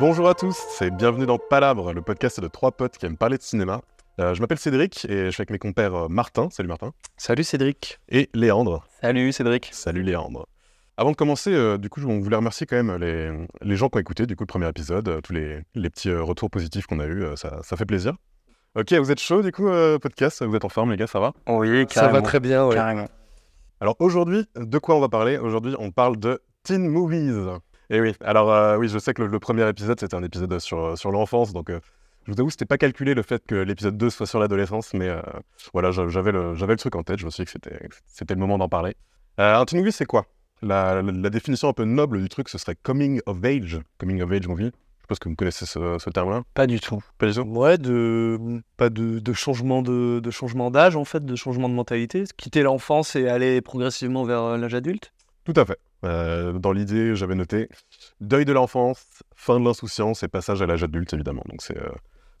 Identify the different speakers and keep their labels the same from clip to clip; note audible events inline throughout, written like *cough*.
Speaker 1: Bonjour à tous et bienvenue dans Palabre, le podcast de trois potes qui aiment parler de cinéma. Euh, je m'appelle Cédric et je suis avec mes compères euh, Martin, salut Martin,
Speaker 2: Salut Cédric.
Speaker 1: et Léandre,
Speaker 2: Salut Cédric.
Speaker 1: salut Léandre. Avant de commencer, euh, du coup, on voulait remercier quand même les, les gens qui ont écouté du coup le premier épisode, euh, tous les, les petits euh, retours positifs qu'on a eu, ça, ça fait plaisir. Ok, vous êtes chaud du coup, euh, podcast, vous êtes en forme les gars, ça va?
Speaker 2: Oui,
Speaker 3: Ça va très bien, ouais.
Speaker 2: Carrément.
Speaker 1: Alors aujourd'hui, de quoi on va parler? Aujourd'hui, on parle de teen movies. Et oui, alors euh, oui, je sais que le, le premier épisode, c'était un épisode sur, sur l'enfance, donc euh, je vous avoue, c'était pas calculé le fait que l'épisode 2 soit sur l'adolescence, mais euh, voilà, j'a- j'avais le, le truc en tête, je me suis dit que c'était, le moment d'en parler. Euh, un teen movie, c'est quoi? La, la- la définition un peu noble du truc, ce serait coming of age, coming of age movie. Je suppose que vous connaissez ce, ce terme-là.
Speaker 2: Pas du tout.
Speaker 1: Pas du tout?
Speaker 3: Ouais, de pas de, de changement de, de changement d'âge en fait, de changement de mentalité, quitter l'enfance et aller progressivement vers euh, l'âge adulte?
Speaker 1: Tout à fait. Euh, dans l'idée, j'avais noté deuil de l'enfance, fin de l'insouciance et passage à l'âge adulte, évidemment. Donc c'est euh,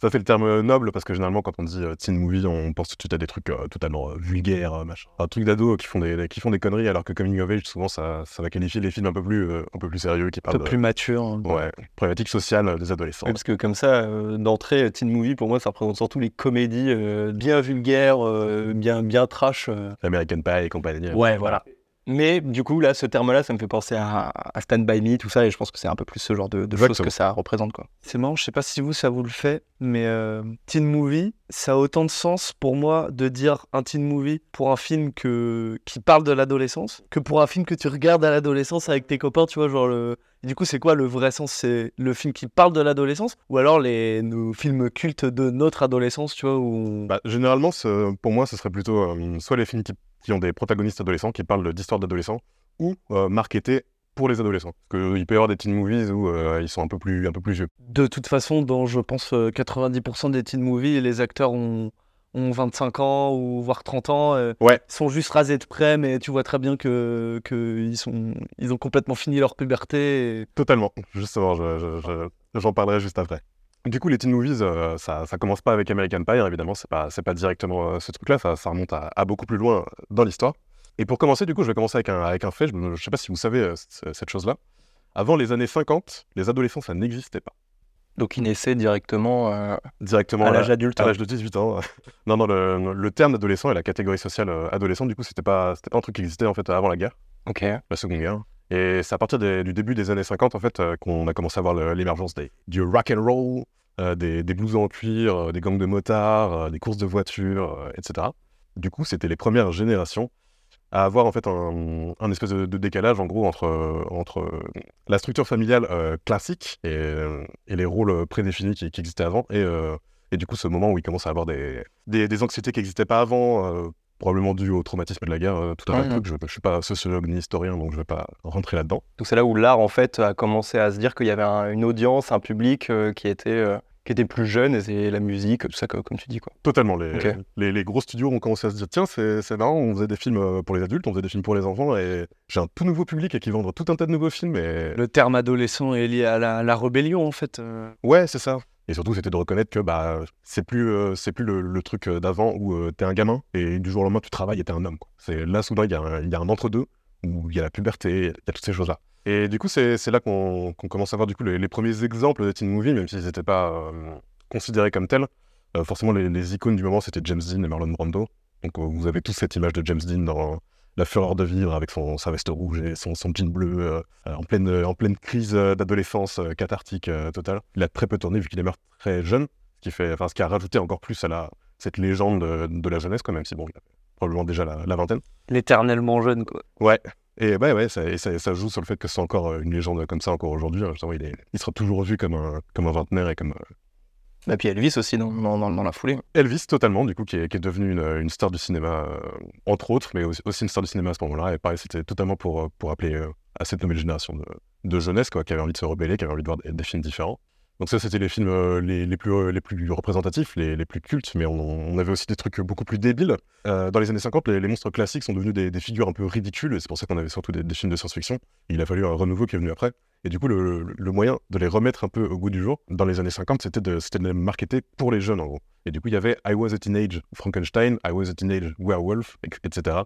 Speaker 1: ça fait le terme noble parce que généralement, quand on dit euh, teen movie, on pense tout de suite à des trucs euh, totalement euh, vulgaires, euh, machin. Un truc d'ado qui font des qui font des conneries, alors que coming of age, souvent, ça, ça va qualifier les films un peu plus euh, un peu plus sérieux qui
Speaker 3: Un
Speaker 1: parlent
Speaker 3: peu plus mature. hein.
Speaker 1: ouais, problématiques sociales euh, des adolescents.
Speaker 4: Parce que comme ça, euh, d'entrée, teen movie, pour moi, ça représente surtout les comédies euh, bien vulgaires, euh, bien, bien trash. euh.
Speaker 1: American Pie et compagnie. euh,
Speaker 4: Ouais, voilà. Mais du coup, là, ce terme-là, ça me fait penser à, à Stand By Me, tout ça, et je pense que c'est un peu plus ce genre de, de choses que ça représente, quoi.
Speaker 3: C'est marrant, je sais pas si vous ça vous le fait, mais euh, teen movie, ça a autant de sens pour moi de dire un teen movie pour un film que qui parle de l'adolescence que pour un film que tu regardes à l'adolescence avec tes copains, tu vois, genre le et du coup, c'est quoi le vrai sens? C'est le film qui parle de l'adolescence? Ou alors les nos films cultes de notre adolescence, tu vois, où
Speaker 1: Bah, généralement, pour moi, ce serait plutôt euh, soit les films qui, qui ont des protagonistes adolescents, qui parlent d'histoires d'adolescents, ou euh, marketés pour les adolescents. Parce qu'il peut y avoir des teen movies où euh, ils sont un peu plus, un peu plus vieux.
Speaker 3: De toute façon, dans je pense euh, 90% des teen movies, les acteurs ont, ont 25 ans ou voire 30 ans. euh,
Speaker 1: Ouais.
Speaker 3: sont juste rasés de près, mais tu vois très bien que, que ils, sont, ils ont complètement fini leur puberté. et-
Speaker 1: Totalement. Justement, je- je- je- j'en parlerai juste après. Du coup, les teen movies, euh, ça, ça commence pas avec American Pie, hein, évidemment, c'est pas, c'est pas directement euh, ce truc-là, ça, ça remonte à, à beaucoup plus loin euh, dans l'histoire. Et pour commencer, du coup, je vais commencer avec un, avec un fait, je, je sais pas si vous savez euh, cette chose-là. Avant les années 50, les adolescents, ça n'existait pas.
Speaker 4: Donc, il naissait directement
Speaker 1: Directement
Speaker 4: à l'âge adulte.
Speaker 1: À
Speaker 4: hein.
Speaker 1: l'âge de 18 ans. *laughs* non, non, le, le terme d'adolescent et la catégorie sociale adolescent, du coup, c'était pas, c'était pas un truc qui existait en fait avant la guerre,
Speaker 4: Ok.
Speaker 1: la Seconde Guerre. Et c'est à partir du début des années 50 en fait euh, qu'on a commencé à voir l'émergence du rock and roll, euh, des, des en cuir, euh, des gangs de motards, des courses de voitures, etc. Du coup, c'était les premières générations à avoir en fait un, espèce de, décalage en gros entre, entre la structure familiale classique et, les rôles prédéfinis qui, qui existaient avant et, et du coup ce moment où il commence à avoir des, des, anxiétés qui n'existaient pas avant, probablement dû au traumatisme de la guerre, euh, tout
Speaker 4: Mhm.
Speaker 1: trucs. Je ne suis pas sociologue ni historien donc je ne vais pas rentrer là-dedans.
Speaker 4: Donc, c'est là où l'art, en fait, a commencé à se dire qu'il y avait un- une audience, un public euh, qui était. euh, qui était plus jeune, et c'est la musique, tout ça, co- comme tu dis, quoi.
Speaker 1: Totalement. Les,
Speaker 4: Ok.
Speaker 1: les, les gros studios ont commencé à se dire tiens, c'est c'est marrant, on faisait des films pour les adultes, on faisait des films pour les enfants, et j'ai un tout nouveau public et qui vendent tout un tas de nouveaux films. Et...
Speaker 3: Le terme adolescent est lié à la, la rébellion en fait.
Speaker 1: Ouais, c'est ça. Et surtout, c'était de reconnaître que bah, c'est plus, euh, c'est plus le, truc euh, d'avant où euh, t'es un gamin et du jour au lendemain, tu travailles et t'es un homme. C'est Là, soudain, il y a un, entre-deux où il y a la puberté, il y a toutes ces choses-là. Et du coup, c'est c'est là qu'on qu'on commence à voir du coup, les, les premiers exemples de teen movie, même s'ils n'étaient pas considérés comme tels. Forcément, les, les icônes du moment, c'était James Dean et Marlon Brando. Donc, vous avez tous cette image de James Dean dans La Fureur de vivre avec son, sa veste rouge et son, son jean bleu euh, euh, en, pleine, en pleine crise euh, d'adolescence cathartique totale. Il a très peu tourné vu qu'il est mort très jeune, ce qui, fait, enfin, ce qui a rajouté encore plus à la, cette légende de, de la jeunesse, quand même, si bon, il avait probablement déjà la, la vingtaine.
Speaker 3: L'éternellement jeune quoi.
Speaker 1: Ouais. Et ouais, ouais, ça, et ça, ça joue sur le fait que c'est encore une légende comme ça encore aujourd'hui. hein. Il, est, il sera toujours vu comme un, comme un vingtenaire et comme,
Speaker 4: Et puis Elvis aussi, dans, dans, dans- la foulée.
Speaker 1: Elvis, totalement, du coup, qui est, qui est devenu une, une star du cinéma, euh, entre autres, mais aussi, une star du cinéma à ce moment-là. Et pareil, c'était totalement pour, euh, pour appeler euh, à cette nouvelle génération de, de jeunesse, quoi, qui avait envie de se rebeller, qui avait envie de voir des, films différents. Donc ça, c'était les films les, les plus, les plus représentatifs, les, les plus cultes, mais on, avait aussi des trucs beaucoup plus débiles. Dans les années 50, les, les monstres classiques sont devenus des, figures un peu ridicules, et c'est pour ça qu'on avait surtout des films de science-fiction. Il a fallu un renouveau qui est venu après. Et du coup, le, moyen de les remettre un peu au goût du jour, dans les années 50, c'était de, c'était de les marketer pour les jeunes, en gros. Et du coup, il y avait I Was a Teenage Frankenstein, I Was a Teenage Werewolf, et- etc.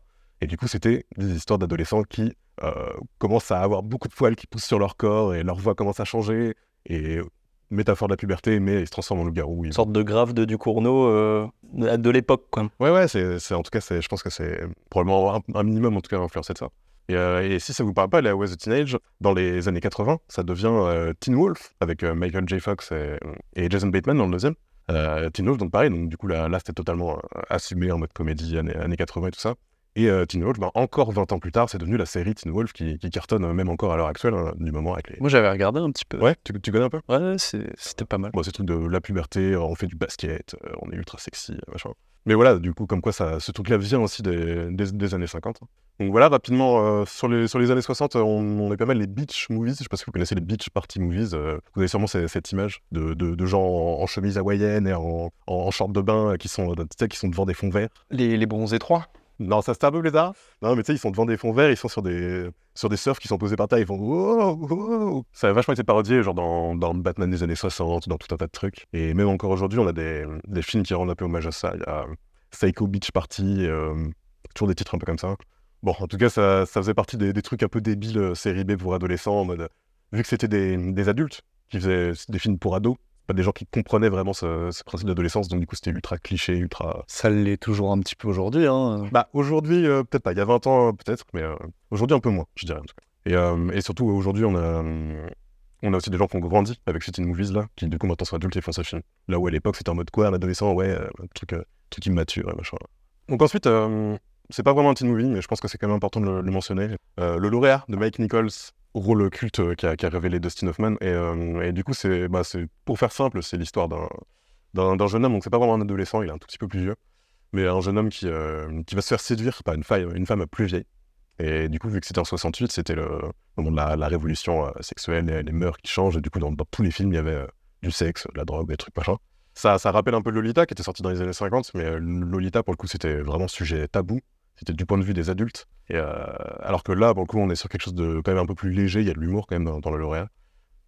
Speaker 1: Et du coup, c'était des histoires d'adolescents qui euh, commencent à avoir beaucoup de poils qui poussent sur leur corps, et leur voix commence à changer. Et métaphore de la puberté, mais il se transforme en loup-garou.
Speaker 4: Une sorte de grave de Ducournau euh, de de l'époque, quoi.
Speaker 1: Ouais, ouais, c'est, c'est- en tout cas, c'est, je pense que c'est probablement un, un minimum, en tout cas, influencé de ça. Et, euh, et si ça vous parle pas, la Was a Teenage, dans les années 80, ça devient euh, Teen Wolf, avec euh, Michael J. Fox et, et Jason Bateman dans le deuxième. Euh, Teen Wolf, donc pareil, donc du coup, là, là c'était totalement assumé en mode comédie, années, années 80 et tout ça. Et Teen Wolf, ben, encore 20 ans plus tard, c'est devenu la série Teen Wolf qui, qui cartonne même encore à l'heure actuelle, hein, du moment avec les...
Speaker 3: Moi, j'avais regardé un petit peu.
Speaker 1: Ouais, tu, tu connais un peu?
Speaker 3: Ouais, c'était pas mal.
Speaker 1: Bon, c'est truc de la puberté, on fait du basket, on est ultra sexy, machin. Mais voilà, du coup, comme quoi ça, ce truc-là vient aussi des, des, années 50. hein. Donc voilà, rapidement, euh, sur, les, sur les années 60, euh, on, on est pas mal les beach movies. Je sais pas si vous connaissez les beach party movies. euh, vous avez sûrement cette image de, de, gens en, chemise hawaïenne et en, en, short de bain euh, qui sont, qui sont devant des fonds verts.
Speaker 4: Les, les bronzés 3.
Speaker 1: Non, ça c'est un peu bizarre. Non, mais tu sais, ils sont devant des fonds verts, ils sont sur des, sur des surfs qui sont posés par terre, ils font. Ça a vachement été parodié, genre dans, Batman des années 60, dans tout un tas de trucs. Et même encore aujourd'hui, on a des, des films qui rendent un peu hommage à ça. Il y a Psycho Beach Party, euh, toujours des titres un peu comme ça. Bon, en tout cas, ça, faisait partie des, des trucs un peu débiles, euh, série B pour adolescents, en mode. Vu que c'était des, des adultes qui faisaient des films pour ados, pas des gens qui comprenaient vraiment ce, ce principe d'adolescence, donc du coup, c'était ultra cliché, ultra.
Speaker 3: Ça l'est toujours un petit peu aujourd'hui. Hein.
Speaker 1: Bah aujourd'hui, euh, peut-être pas. Il y a 20 ans, euh, peut-être, mais euh, aujourd'hui un peu moins, je dirais en tout cas. Et, euh, et surtout, aujourd'hui, on a, on a aussi des gens qui ont grandi avec ces teen movies là, qui du coup maintenant sont adultes et font ces films. Là où à l'époque, c'était en mode quoi, un adolescent, ouais, un truc, truc immature et machin. Donc ensuite, c'est pas vraiment un teen movie, mais je pense que c'est quand même important de le, le mentionner. Le lauréat de Mike Nichols, rôle culte euh, qui a, qui a révélé Dustin Hoffman. Et, euh, du coup, c'est, bah, c'est, pour faire simple, c'est l'histoire d'un, jeune homme, donc c'est pas vraiment un adolescent, il est un tout petit peu plus vieux, mais un jeune homme qui, euh, qui va se faire séduire par une, faille, une femme plus vieille. Et du coup, vu que c'était en 68, c'était le moment de la, révolution sexuelle, les, mœurs qui changent, et du coup, dans, tous les films, il y avait du sexe, de la drogue, des trucs machin. Ça, ça rappelle un peu Lolita, qui était sorti dans les années 50, mais Lolita, pour le coup, c'était vraiment sujet tabou. C'était du point de vue des adultes. Et, euh, alors que là, pour le coup, on est sur quelque chose de quand même un peu plus léger, il y a de l'humour quand même dans, dans le lauréat.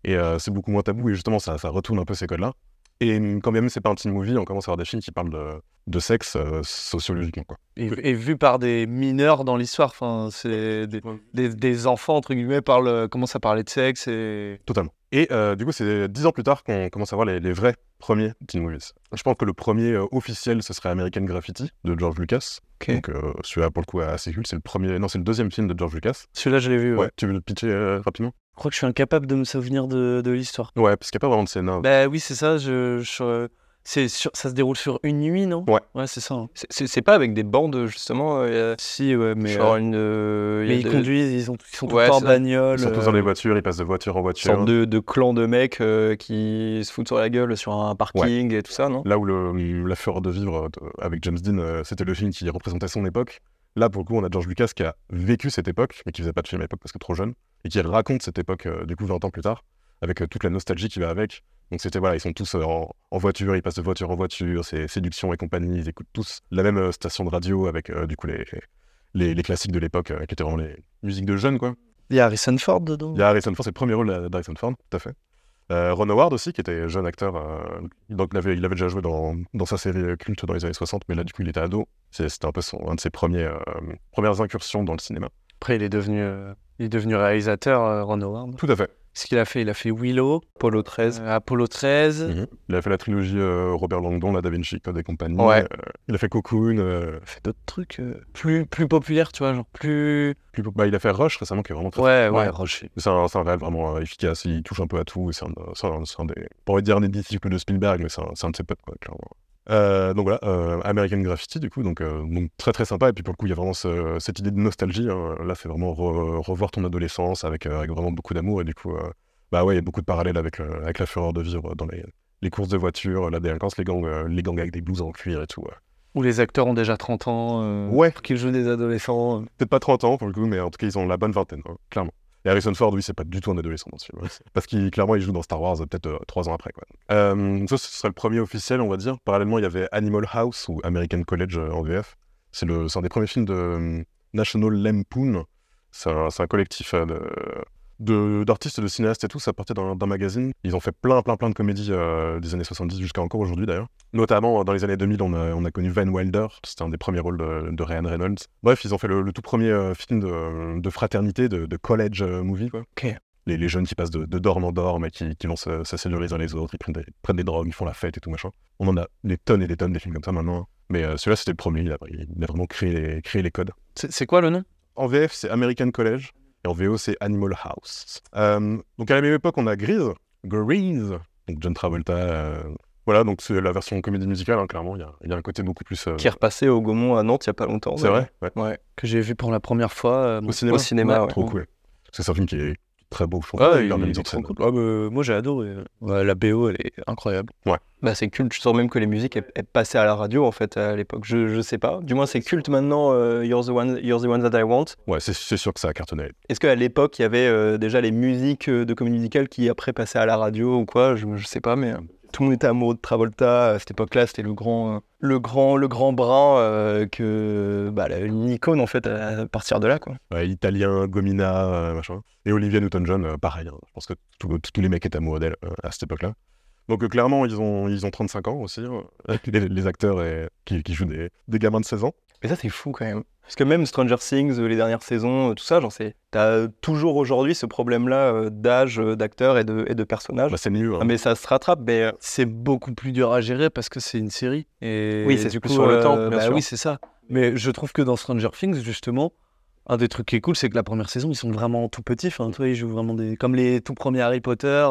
Speaker 1: Et euh, c'est beaucoup moins tabou, et justement, ça, ça retourne un peu ces codes-là. Et quand même, c'est pas un teen movie, on commence à avoir des films qui parlent de, de sexe euh, sociologiquement. Quoi.
Speaker 3: Et, et vu par des mineurs dans l'histoire. Enfin, c'est des, des, des enfants, entre guillemets, parlent, commencent à parler de sexe et.
Speaker 1: Totalement. Et euh, du coup, c'est dix ans plus tard qu'on commence à voir les, les vrais premiers teen movies. Je pense que le premier euh, officiel, ce serait American Graffiti de George Lucas.
Speaker 3: Ok.
Speaker 1: Donc euh, celui-là, pour le coup, est assez culte. C'est le premier, non, c'est le deuxième film de George Lucas.
Speaker 3: Celui-là, je l'ai vu.
Speaker 1: Ouais.
Speaker 3: Ouais.
Speaker 1: Tu veux le pitcher rapidement?
Speaker 3: Je crois que je suis incapable de me souvenir de, de l'histoire.
Speaker 1: Ouais, parce qu'il n'y a pas vraiment de scène. hein.
Speaker 3: Bah oui, c'est ça. Je, je- c'est sur- ça se déroule sur une nuit, non?
Speaker 1: Ouais.
Speaker 3: Ouais, c'est ça. hein.
Speaker 4: C'est- C'est c'est pas avec des bandes, justement. euh,
Speaker 3: Si, ouais, mais.
Speaker 4: genre
Speaker 3: euh,
Speaker 4: une. euh, il y a
Speaker 3: mais ils
Speaker 4: des-
Speaker 3: conduisent, ils, ont, ils sont tout
Speaker 4: Ouais,
Speaker 3: le temps en
Speaker 4: c'est ça.
Speaker 3: bagnole.
Speaker 1: Ils sont tous
Speaker 3: euh,
Speaker 1: dans les voitures, ils passent de voiture en
Speaker 4: une
Speaker 1: voiture.
Speaker 4: sorte de, de clan de mecs euh, qui se foutent sur la gueule sur un parking et tout ça, non?
Speaker 1: Là où le, La Fureur de Vivre euh, avec James Dean, euh, c'était le film qui représentait son époque. Là, pour le coup, on a George Lucas qui a vécu cette époque, mais qui faisait pas de film à l'époque parce que trop jeune, et qui raconte cette époque, euh, du coup, 20 ans plus tard, avec euh, toute la nostalgie qui va avec. Donc c'était, voilà, ils sont tous euh, en, en voiture, ils passent de voiture en voiture, c'est séduction et compagnie, ils écoutent tous la même euh, station de radio avec, euh, du coup, les, les, les classiques de l'époque, euh, qui étaient vraiment les musiques de jeunes, quoi.
Speaker 3: Il y a Harrison Ford dedans.
Speaker 1: Il y a Harrison Ford, c'est le premier rôle d'Harrison Ford, tout à fait. Euh, Ron Howard aussi, qui était jeune acteur, donc il avait, il avait déjà joué dans, dans sa série culte dans les années 60, mais là du coup il était ado. C'était un peu son, un de ses premiers, premières incursions dans le cinéma.
Speaker 3: Après, il est devenu, il est devenu réalisateur, Ron Howard.
Speaker 1: Tout à fait.
Speaker 3: Ce qu'il a fait, il a fait Willow,
Speaker 4: Polo 13.
Speaker 3: euh, Apollo 13.
Speaker 1: Mhm. Il a fait la trilogie euh, Robert Langdon, la Da Vinci Code et compagnie.
Speaker 4: Ouais.
Speaker 1: Euh, il a fait Cocoon. euh,
Speaker 3: Il a fait d'autres trucs euh, plus, plus populaires, tu vois, genre plus.
Speaker 1: plus- bah, il a fait Rush récemment, qui est vraiment très
Speaker 3: Ouais, ouais,
Speaker 4: Ouais.
Speaker 3: Rocher.
Speaker 1: C'est un, c'est un réel vraiment euh, efficace, il touche un peu à tout, et c'est un, c'est un- c'est un des, pas envie de dire un des disciples de Spielberg, mais c'est un, c'est un de ses potes, quoi, clairement. Euh, donc voilà, euh, American Graffiti, du coup, donc, euh, donc très très sympa, et puis pour le coup, il y a vraiment ce- cette idée de nostalgie, hein. là c'est vraiment re- revoir ton adolescence avec, avec vraiment beaucoup d'amour, et du coup, bah ouais, il y a beaucoup de parallèles avec, avec la fureur de vivre dans les, les courses de voitures, la délinquance, les gangs, les gangs avec des blouses en cuir et tout. ouais.
Speaker 3: Où les acteurs ont déjà 30 ans.
Speaker 1: Ouais.
Speaker 3: pour qu'ils jouent des adolescents.
Speaker 1: Peut-être pas 30 ans pour le coup, mais en tout cas, ils ont la bonne vingtaine, hein, clairement. Et Harrison Ford, oui, c'est pas du tout un adolescent dans ce film. ouais. *laughs* Parce qu'il, clairement, il joue dans Star Wars euh, peut-être euh, trois ans après. Quoi. Euh, ça, ce serait le premier officiel, on va dire. Parallèlement, il y avait Animal House ou American College en VF. C'est, un des premiers films de euh, National Lampoon. C'est un, un collectif de- d'artistes, de cinéastes et tout. Ça partait d'un, magazine. Ils ont fait plein, plein, plein de comédies euh, des années 70 jusqu'à encore aujourd'hui d'ailleurs. Notamment euh, dans les années 2000, on a, on a connu Van Wilder. C'était un des premiers rôles de, de Ryan Reynolds. Bref, ils ont fait le, le tout premier euh, film de, de fraternité, de, college movie. Quoi. Les, les jeunes qui passent de, dorme en dorme et qui, qui vont se, se séduire les uns les autres, ils prennent des, prennent des drogues, ils font la fête et tout machin. On en a des tonnes et des tonnes des films comme ça maintenant. hein. Mais euh, celui-là, c'était le premier, il a, il a vraiment créé les, créé les codes.
Speaker 3: C'est quoi le nom?
Speaker 1: En VF, c'est American College. Et en VO, c'est Animal House. Euh, donc à la même époque, on a Grease. Grease. Donc John Travolta. euh, Voilà, donc c'est la version comédie musicale, hein, clairement. Il y, a, il y a un côté beaucoup plus. euh,
Speaker 4: Qui est repassé au Gaumont à Nantes il y a pas longtemps.
Speaker 1: C'est vrai ouais.
Speaker 4: Ouais.
Speaker 3: Que j'ai vu pour la première fois euh,
Speaker 1: Au cinéma
Speaker 4: Au cinéma, ouais.
Speaker 1: Trop cool. C'est un film qui est très beau, je trouve.
Speaker 3: Ah, il, il est trop cool. Ah, bah, moi j'ai adoré. Ouais, la BO elle est incroyable.
Speaker 4: Bah, c'est culte. Je sens même que les musiques elles, elles passaient à la radio en fait à l'époque. Je, je sais pas. Du moins c'est culte maintenant. euh, You're the one, You're the one that I want.
Speaker 1: Ouais, c'est c'est sûr que ça a cartonné.
Speaker 4: Est-ce qu'à l'époque il y avait euh, déjà les musiques euh, de comédie musicale qui après passaient à la radio ou quoi? Je, je sais pas, mais euh, tout le monde était amoureux de Travolta à cette époque-là. C'était le grand, le grand, le grand brun euh, que bah, une icône en fait à partir de là quoi.
Speaker 1: Ouais, Italien, Gomina, euh, machin. Et Olivia Newton-John, euh, pareil. hein. Je pense que tous- les mecs étaient amoureux d'elle à cette époque-là. Donc clairement, ils ont, ils ont 35 ans aussi, hein, *laughs* les, acteurs qui, jouent des gamins de 16 ans.
Speaker 4: Mais ça, c'est fou quand même. Parce que même Stranger Things, euh, les dernières saisons, euh, tout ça, j'en sais. T'as euh, toujours aujourd'hui ce problème-là d'âge, d'acteurs et de, et de personnages.
Speaker 1: Bah, c'est mieux. hein.
Speaker 4: Ah, mais ça se rattrape, mais
Speaker 3: C'est beaucoup plus dur à gérer parce que c'est une série. Et
Speaker 4: Oui, c'est
Speaker 3: du coup,
Speaker 4: sur le temps, bien
Speaker 3: bah
Speaker 4: sûr.
Speaker 3: Oui, c'est ça. Mais je trouve que dans Stranger Things, justement, un des trucs qui est cool, c'est que la première saison, ils sont vraiment tout petits. Enfin, tu vois, ils jouent vraiment des. Comme les tout premiers Harry Potter,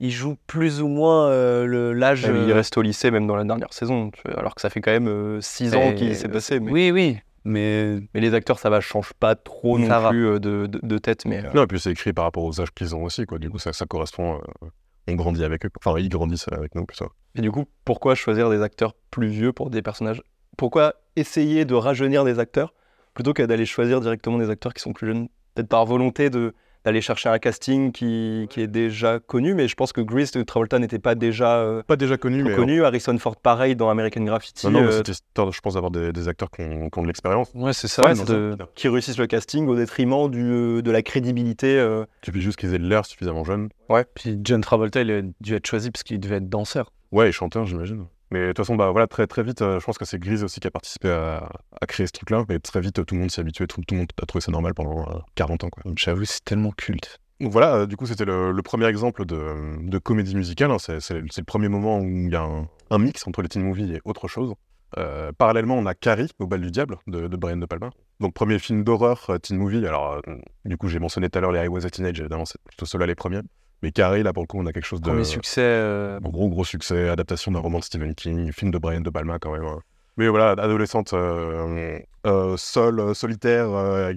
Speaker 3: euh, ils jouent plus ou moins euh, le- l'âge.
Speaker 4: il
Speaker 3: euh,
Speaker 4: reste au lycée même dans la dernière saison. tu vois, alors que ça fait quand même 6 ans
Speaker 3: et-
Speaker 4: qu'il s'est passé. Mais,
Speaker 3: Oui, oui. Mais
Speaker 4: mais les acteurs, ça va, change pas trop non
Speaker 3: Ça va.
Speaker 4: plus euh, de, de- de tête. Mais, euh,
Speaker 1: Non, et puis c'est écrit par rapport aux âges qu'ils ont aussi, quoi. Du coup, ça, ça correspond. euh, on grandit avec eux. Enfin, ils grandissent avec nous, plutôt.
Speaker 4: Et du coup, pourquoi choisir des acteurs plus vieux pour des personnages? Pourquoi essayer de rajeunir des acteurs plutôt qu'à d'aller choisir directement des acteurs qui sont plus jeunes? Peut-être par volonté de d'aller chercher un casting qui, qui est déjà connu, mais je pense que Grease de Travolta n'était pas déjà euh,
Speaker 1: Pas déjà connu, mais.
Speaker 4: connu. Harrison Ford, pareil, dans American Graffiti,
Speaker 1: Non, non, mais
Speaker 4: euh,
Speaker 1: c'était histoire, je pense, d'avoir des, des acteurs qui ont, qui ont de l'expérience.
Speaker 3: ouais, c'est ça.
Speaker 4: ouais, de- qui réussissent le casting au détriment du, euh, de la crédibilité. euh.
Speaker 1: Tu puis juste qu'ils aient l'air suffisamment jeunes.
Speaker 3: Puis John Travolta, il a dû être choisi parce qu'il devait être danseur.
Speaker 1: Ouais, et chanteur, j'imagine. Mais de toute façon, bah voilà, très très vite, euh, je pense que c'est Grise aussi qui a participé à, à créer ce truc-là. Mais très vite, tout le monde s'est habitué, tout, tout le monde a trouvé ça normal pendant euh, 40 ans, quoi.
Speaker 3: J'avoue, c'est tellement culte.
Speaker 1: Donc voilà, euh, du coup, c'était le, le premier exemple de, de comédie musicale. hein. C'est c'est- c'est le premier moment où il y a un, un mix entre les teen movies et autre chose. Euh, parallèlement, on a Carrie, au bal du diable, de, de Brian De Palma. Donc, premier film d'horreur euh, teen movie. Alors, euh, du coup, j'ai mentionné tout à l'heure les I Was a Teenage, évidemment, c'est plutôt ceux-là les premiers. Mais Carrie, là, pour le coup, on a quelque chose de.
Speaker 3: Premier succès. euh,
Speaker 1: gros, gros succès, adaptation d'un roman de Stephen King, film de Brian De Palma, quand même. hein. Mais voilà, adolescente euh, euh, seule, solitaire,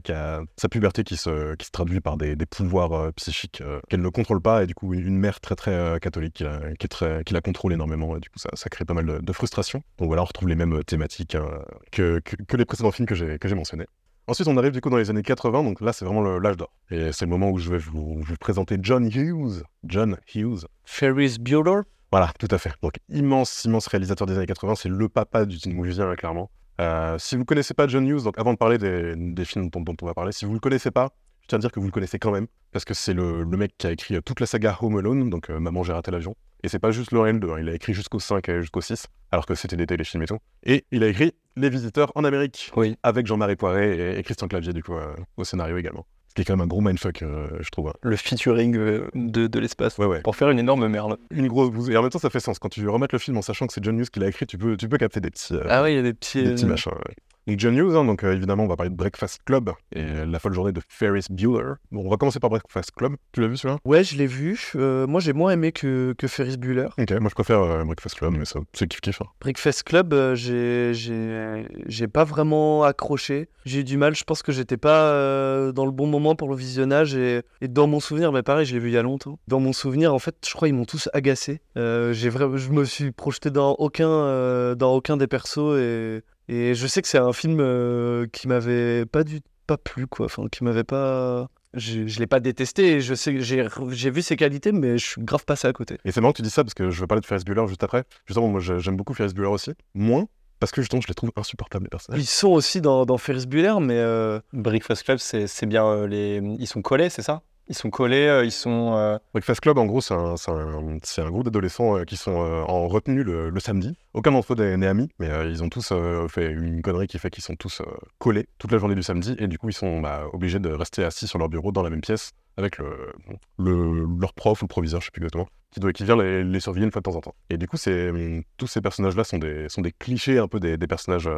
Speaker 1: qui a sa puberté qui se, qui se traduit par des, des pouvoirs psychiques qu'elle ne contrôle pas, et du coup une mère très très catholique qui est très, qui la contrôle énormément, et du coup ça, ça crée pas mal de, de frustration. Donc voilà, on retrouve les mêmes thématiques hein, que, que, que les précédents films que j'ai mentionnés. Ensuite, on arrive du coup dans les années 80, donc là c'est vraiment l'âge d'or. Et c'est le moment où je vais vous, vous présenter John Hughes. John Hughes.
Speaker 3: Ferris Bueller.
Speaker 1: Voilà, tout à fait. Donc, immense, immense réalisateur des années 80, c'est le papa du teen movie, hein, clairement. Euh, si vous ne connaissez pas John Hughes, donc avant de parler des, des films dont, dont on va parler, si vous ne le connaissez pas, je tiens à dire que vous le connaissez quand même, parce que c'est le, le mec qui a écrit toute la saga Home Alone, donc euh, Maman, j'ai raté l'avion. Et c'est pas juste le 1 et le 2, hein, il a écrit jusqu'au 5 et jusqu'au 6, alors que c'était des téléfilms et tout. Et il a écrit Les Visiteurs en Amérique,
Speaker 4: Oui.
Speaker 1: avec Jean-Marie Poiret et, et Christian Clavier, du coup, euh, au scénario également. Ce qui est quand même un gros mindfuck, euh, je trouve. hein.
Speaker 4: Le featuring euh, de, de l'espace.
Speaker 1: Ouais, ouais.
Speaker 4: Pour faire une énorme merde.
Speaker 1: Une grosse bouse. Et en même temps, ça fait sens. Quand tu remates le film en sachant que c'est John Hughes qui l'a écrit, tu peux, tu peux capter des petits, euh,
Speaker 3: Ah ouais, il y a des petits.
Speaker 1: des petits machins. ouais. Donc John Hughes, hein, donc euh, évidemment, on va parler de Breakfast Club et euh, la folle journée de Ferris Bueller. Bon, on va commencer par Breakfast Club. Tu l'as vu celui-là?
Speaker 3: Ouais, je l'ai vu. Euh, moi, j'ai moins aimé que, que Ferris Bueller.
Speaker 1: Ok, moi je préfère euh, Breakfast Club, mais ça, c'est kiff kiff. hein.
Speaker 3: Breakfast Club, j'ai- j'ai j'ai pas vraiment accroché. J'ai eu du mal. Je pense que j'étais pas dans le bon moment pour le visionnage. Et, et dans mon souvenir, mais pareil, je l'ai vu il y a longtemps. Dans mon souvenir, en fait, je crois ils m'ont tous agacé. J'ai vraiment, je me suis projeté dans aucun, dans aucun des persos. Et, et je sais que c'est un film euh, qui m'avait pas du pas plu, quoi. Enfin, qui m'avait pas. Je, je l'ai pas détesté. et Je sais que j'ai j'ai vu ses qualités, mais je suis grave passé à côté.
Speaker 1: Et c'est marrant que tu dis ça parce que je vais parler de Ferris Bueller juste après. Justement, moi j'aime beaucoup Ferris Bueller aussi. Moins parce que justement, je les trouve insupportables les personnages.
Speaker 3: Ils sont aussi dans, dans Ferris Bueller, mais euh,
Speaker 4: Breakfast Club, c'est c'est bien euh, les. Ils sont collés, c'est ça? Ils sont collés, euh, ils sont. euh,
Speaker 1: Breakfast Club, en gros, c'est un, un- un groupe d'adolescents euh, qui sont en retenue le, samedi. Aucun d'entre eux n'est ami, mais ils ont tous fait une connerie qui fait qu'ils sont tous collés toute la journée du samedi, et du coup, ils sont bah, obligés de rester assis sur leur bureau dans la même pièce avec le, le- leur prof ou le proviseur, je sais plus exactement, qui, doit, qui vient les, surveiller une fois de temps en temps. Et du coup, hum, tous ces personnages-là sont des, sont des clichés un peu des, personnages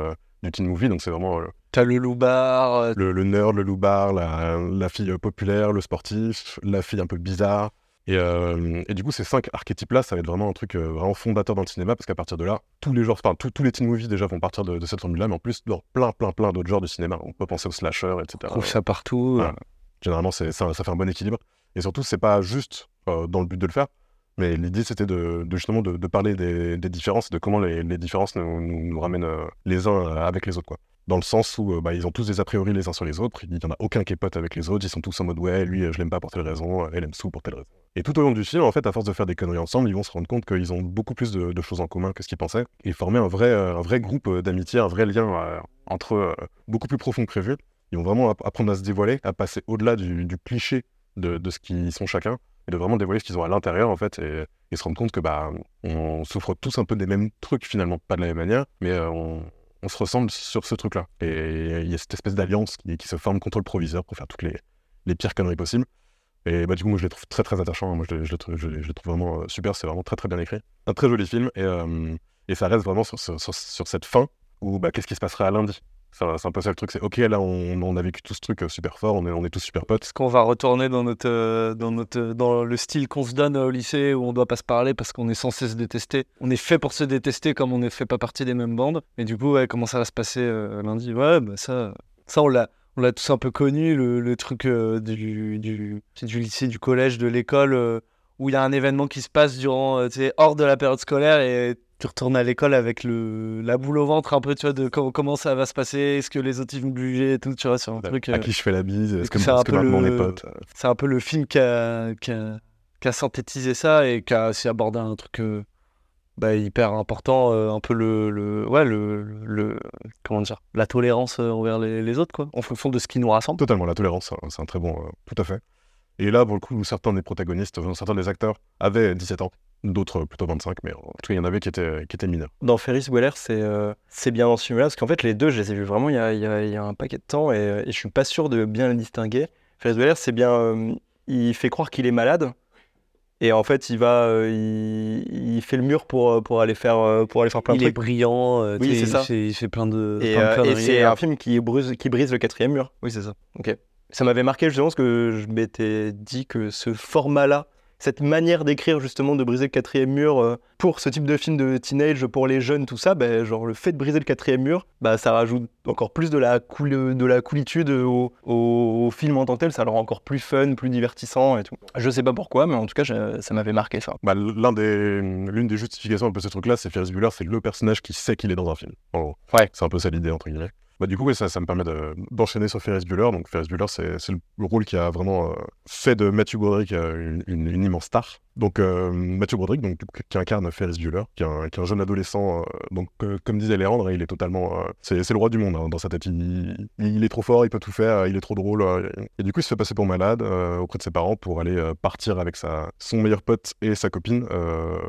Speaker 1: du teen movie, donc c'est vraiment
Speaker 3: T'as le loupard, euh,
Speaker 1: le, le nerd, le loupard, la, la fille populaire, le sportif, la fille un peu bizarre. Et, euh, et du coup, ces cinq archétypes-là, ça va être vraiment un truc euh, vraiment fondateur dans le cinéma, parce qu'à partir de là, tous les genres, enfin, tous- tous les teen movies déjà vont partir de, de cette formule-là, mais en plus, dans plein, plein, plein d'autres genres du cinéma. On peut penser aux slashers, etc.
Speaker 3: on trouve ça partout.
Speaker 1: Voilà. Généralement, c'est, ça, ça fait un bon équilibre. Et surtout, c'est pas juste euh, dans le but de le faire, mais l'idée, c'était de, de justement de, de parler des, des différences, de comment les, les différences nous, nous, nous ramènent euh, les uns avec les autres, quoi. Dans le sens où euh, bah, ils ont tous des a priori les uns sur les autres, il n'y en a aucun qui est pote avec les autres, ils sont tous en mode ouais, lui, euh, je l'aime pas pour telle raison, elle aime sous pour telle raison. Et tout au long du film, en fait, à force de faire des conneries ensemble, ils vont se rendre compte qu'ils ont beaucoup plus de, choses en commun que ce qu'ils pensaient, et former un vrai, euh, un vrai groupe d'amitié, un vrai lien entre eux, beaucoup plus profond que prévu. Ils vont vraiment app- apprendre à se dévoiler, à passer au-delà du, cliché de, ce qu'ils sont chacun, et de vraiment dévoiler ce qu'ils ont à l'intérieur, en fait, et, se rendre compte que bah, on souffre tous un peu des mêmes trucs, finalement, pas de la même manière, mais on, on se ressemble sur ce truc-là. Et il y a cette espèce d'alliance qui, se forme contre le proviseur pour faire toutes les, pires conneries possibles. Et bah, du coup, moi, je les trouve très, très attachants. Moi, je, je je je les trouve vraiment euh, super. C'est vraiment très, très bien écrit. Un très joli film. Et, euh, ça reste vraiment sur, sur, cette fin où bah, qu'est-ce qui se passerait à lundi? C'est un peu ça le truc. C'est OK, là, on, a vécu tout ce truc euh, super fort. On est, on est tous super potes.
Speaker 3: Est-ce qu'on va retourner dans notre, euh, dans notre, euh, dans le style qu'on se donne au lycée où on doit pas se parler parce qu'on est censé se détester? On est fait pour se détester comme on ne fait pas partie des mêmes bandes. Et du coup, comment ça va se passer lundi? Ouais, bah ça, ça on l'a, on l'a tous un peu connu le, truc euh, du, du, du lycée, du collège, de l'école où il y a un événement qui se passe durant, hors de la période scolaire et tu retournes à l'école avec le, la boule au ventre un peu, tu vois, de com- comment ça va se passer, est-ce que les autres ils vont me juger et tout, tu vois, sur un truc.
Speaker 1: À
Speaker 3: euh,
Speaker 1: qui je fais la bise Est-ce que,
Speaker 3: c'est un
Speaker 1: que
Speaker 3: peu
Speaker 1: maintenant
Speaker 3: le-
Speaker 1: potes?
Speaker 3: c'est un peu le film qui a, qui a- qui a synthétisé ça et qui a aussi abordé un truc euh, bah, hyper important, euh, un peu le, le, ouais, le, le- comment dire, la tolérance envers les, les autres, quoi, en fonction de ce qui nous rassemble.
Speaker 1: Totalement, la tolérance, c'est un- c'est un très bon. euh, tout à fait. Et là, pour le coup, certains des protagonistes, certains des acteurs avaient 17 ans, d'autres plutôt 25, mais en tout cas, il y en avait qui étaient, qui étaient mineurs.
Speaker 4: Dans Ferris Bueller, c'est euh, c'est bien dans ce film-là, parce qu'en fait, les deux, je les ai vus vraiment il y a, il y a- il y a un paquet de temps, et, euh, et je suis pas sûr de bien les distinguer. Ferris Bueller, c'est bien. euh, il fait croire qu'il est malade, et en fait, il va. euh, il, il fait le mur pour, pour, aller, faire, pour aller faire plein de
Speaker 3: Il est
Speaker 4: trucs.
Speaker 3: brillant, euh,
Speaker 4: Oui, c'est ça.
Speaker 3: Il fait, il fait plein de,
Speaker 4: Et, euh, et c'est un film qui brise, qui brise le quatrième mur. Oui, c'est ça. Ok. Ça m'avait marqué justement parce que je m'étais dit que ce format-là, cette manière d'écrire justement de briser le quatrième mur euh, pour ce type de film de teenage, pour les jeunes, tout ça, ben, genre le fait de briser le quatrième mur, bah, ça rajoute encore plus de la, cool, de la coolitude au, au- au film en tant que tel. Ça le rend encore plus fun, plus divertissant et tout. Je sais pas pourquoi, mais en tout cas, ça m'avait marqué ça.
Speaker 1: Bah, l'un des, l'une des justifications un peu de ce truc-là, c'est Ferris Bueller, c'est le personnage qui sait qu'il est dans un film. En gros.
Speaker 4: Ouais.
Speaker 1: C'est un peu ça l'idée, entre guillemets. Bah, du coup, ça, me permet de- d'enchaîner sur Ferris Bueller. Donc, Ferris Bueller, c'est le, le rôle qui a vraiment euh, fait de Matthew Broderick euh, une immense star. Donc, euh, Matthew Broderick, donc, qui incarne Ferris Bueller, qui est un, qui est un jeune adolescent. euh, donc, euh, comme disait Léandre, il est totalement. euh, c'est le roi du monde hein, dans sa tête. Il, il est trop fort, il peut tout faire, il est trop drôle. et du coup, il se fait passer pour malade auprès de ses parents pour aller partir avec sa, son meilleur pote et sa copine,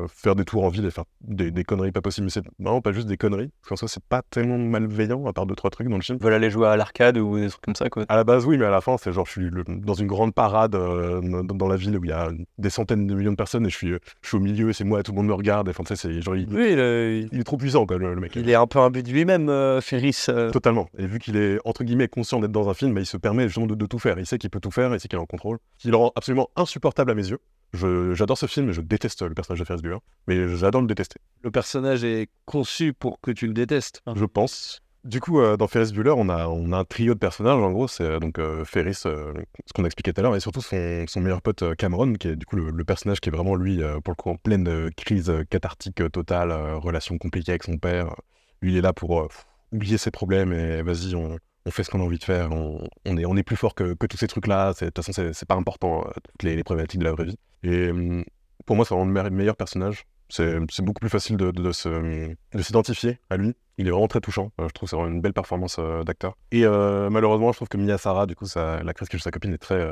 Speaker 1: faire des tours en ville et faire des, des conneries pas possibles. Mais c'est vraiment pas juste des conneries. Parce qu'en soi, c'est pas tellement malveillant, à part deux, trois trucs dans le film.
Speaker 4: Ils veulent aller jouer à l'arcade ou des trucs comme ça, quoi.
Speaker 1: À la base, oui, mais à la fin, c'est genre, je suis le- dans une grande parade dans, dans la ville où il y a des centaines de millions de personnes et je suis, je suis au milieu et c'est moi, tout le monde me regarde. Et, Enfin, tu sais, c'est genre, il,
Speaker 3: Oui, le-
Speaker 1: il est trop puissant, quoi, le, le mec.
Speaker 3: il est un peu imbu de lui-même, euh, Ferris. euh.
Speaker 1: Totalement. Et vu qu'il est, entre guillemets, conscient d'être dans un film, bah, il se permet justement de, de tout faire. Il sait qu'il peut tout faire, il sait qu'il est en contrôle. Ce qui le rend absolument insupportable à mes yeux. Je- J'adore ce film et je déteste le personnage de Ferris Bueller. Mais j'adore le détester.
Speaker 3: Le personnage est conçu pour que tu le détestes.
Speaker 1: je pense. Du coup, euh, dans Ferris Bueller, on a, un trio de personnages, en gros, c'est euh, donc euh, Ferris, ce qu'on a expliqué tout à l'heure, et surtout son, meilleur pote Cameron, qui est du coup le, personnage qui est vraiment, lui, pour le coup, en pleine crise cathartique totale, relation compliquée avec son père. Lui, il est là pour oublier ses problèmes et vas-y, on, on fait ce qu'on a envie de faire, on, est, plus fort que, tous ces trucs-là, de toute façon, c'est pas important, toutes les, les problématiques de la vraie vie. Et hum, pour moi, c'est vraiment le me- meilleur personnage. C'est c'est beaucoup plus facile de, de, de s'identifier à lui. Il est vraiment très touchant. Euh, je trouve que c'est vraiment une belle performance euh, d'acteur. Et euh, malheureusement, je trouve que Mia Sarah, du coup, la crise que joue sa copine est très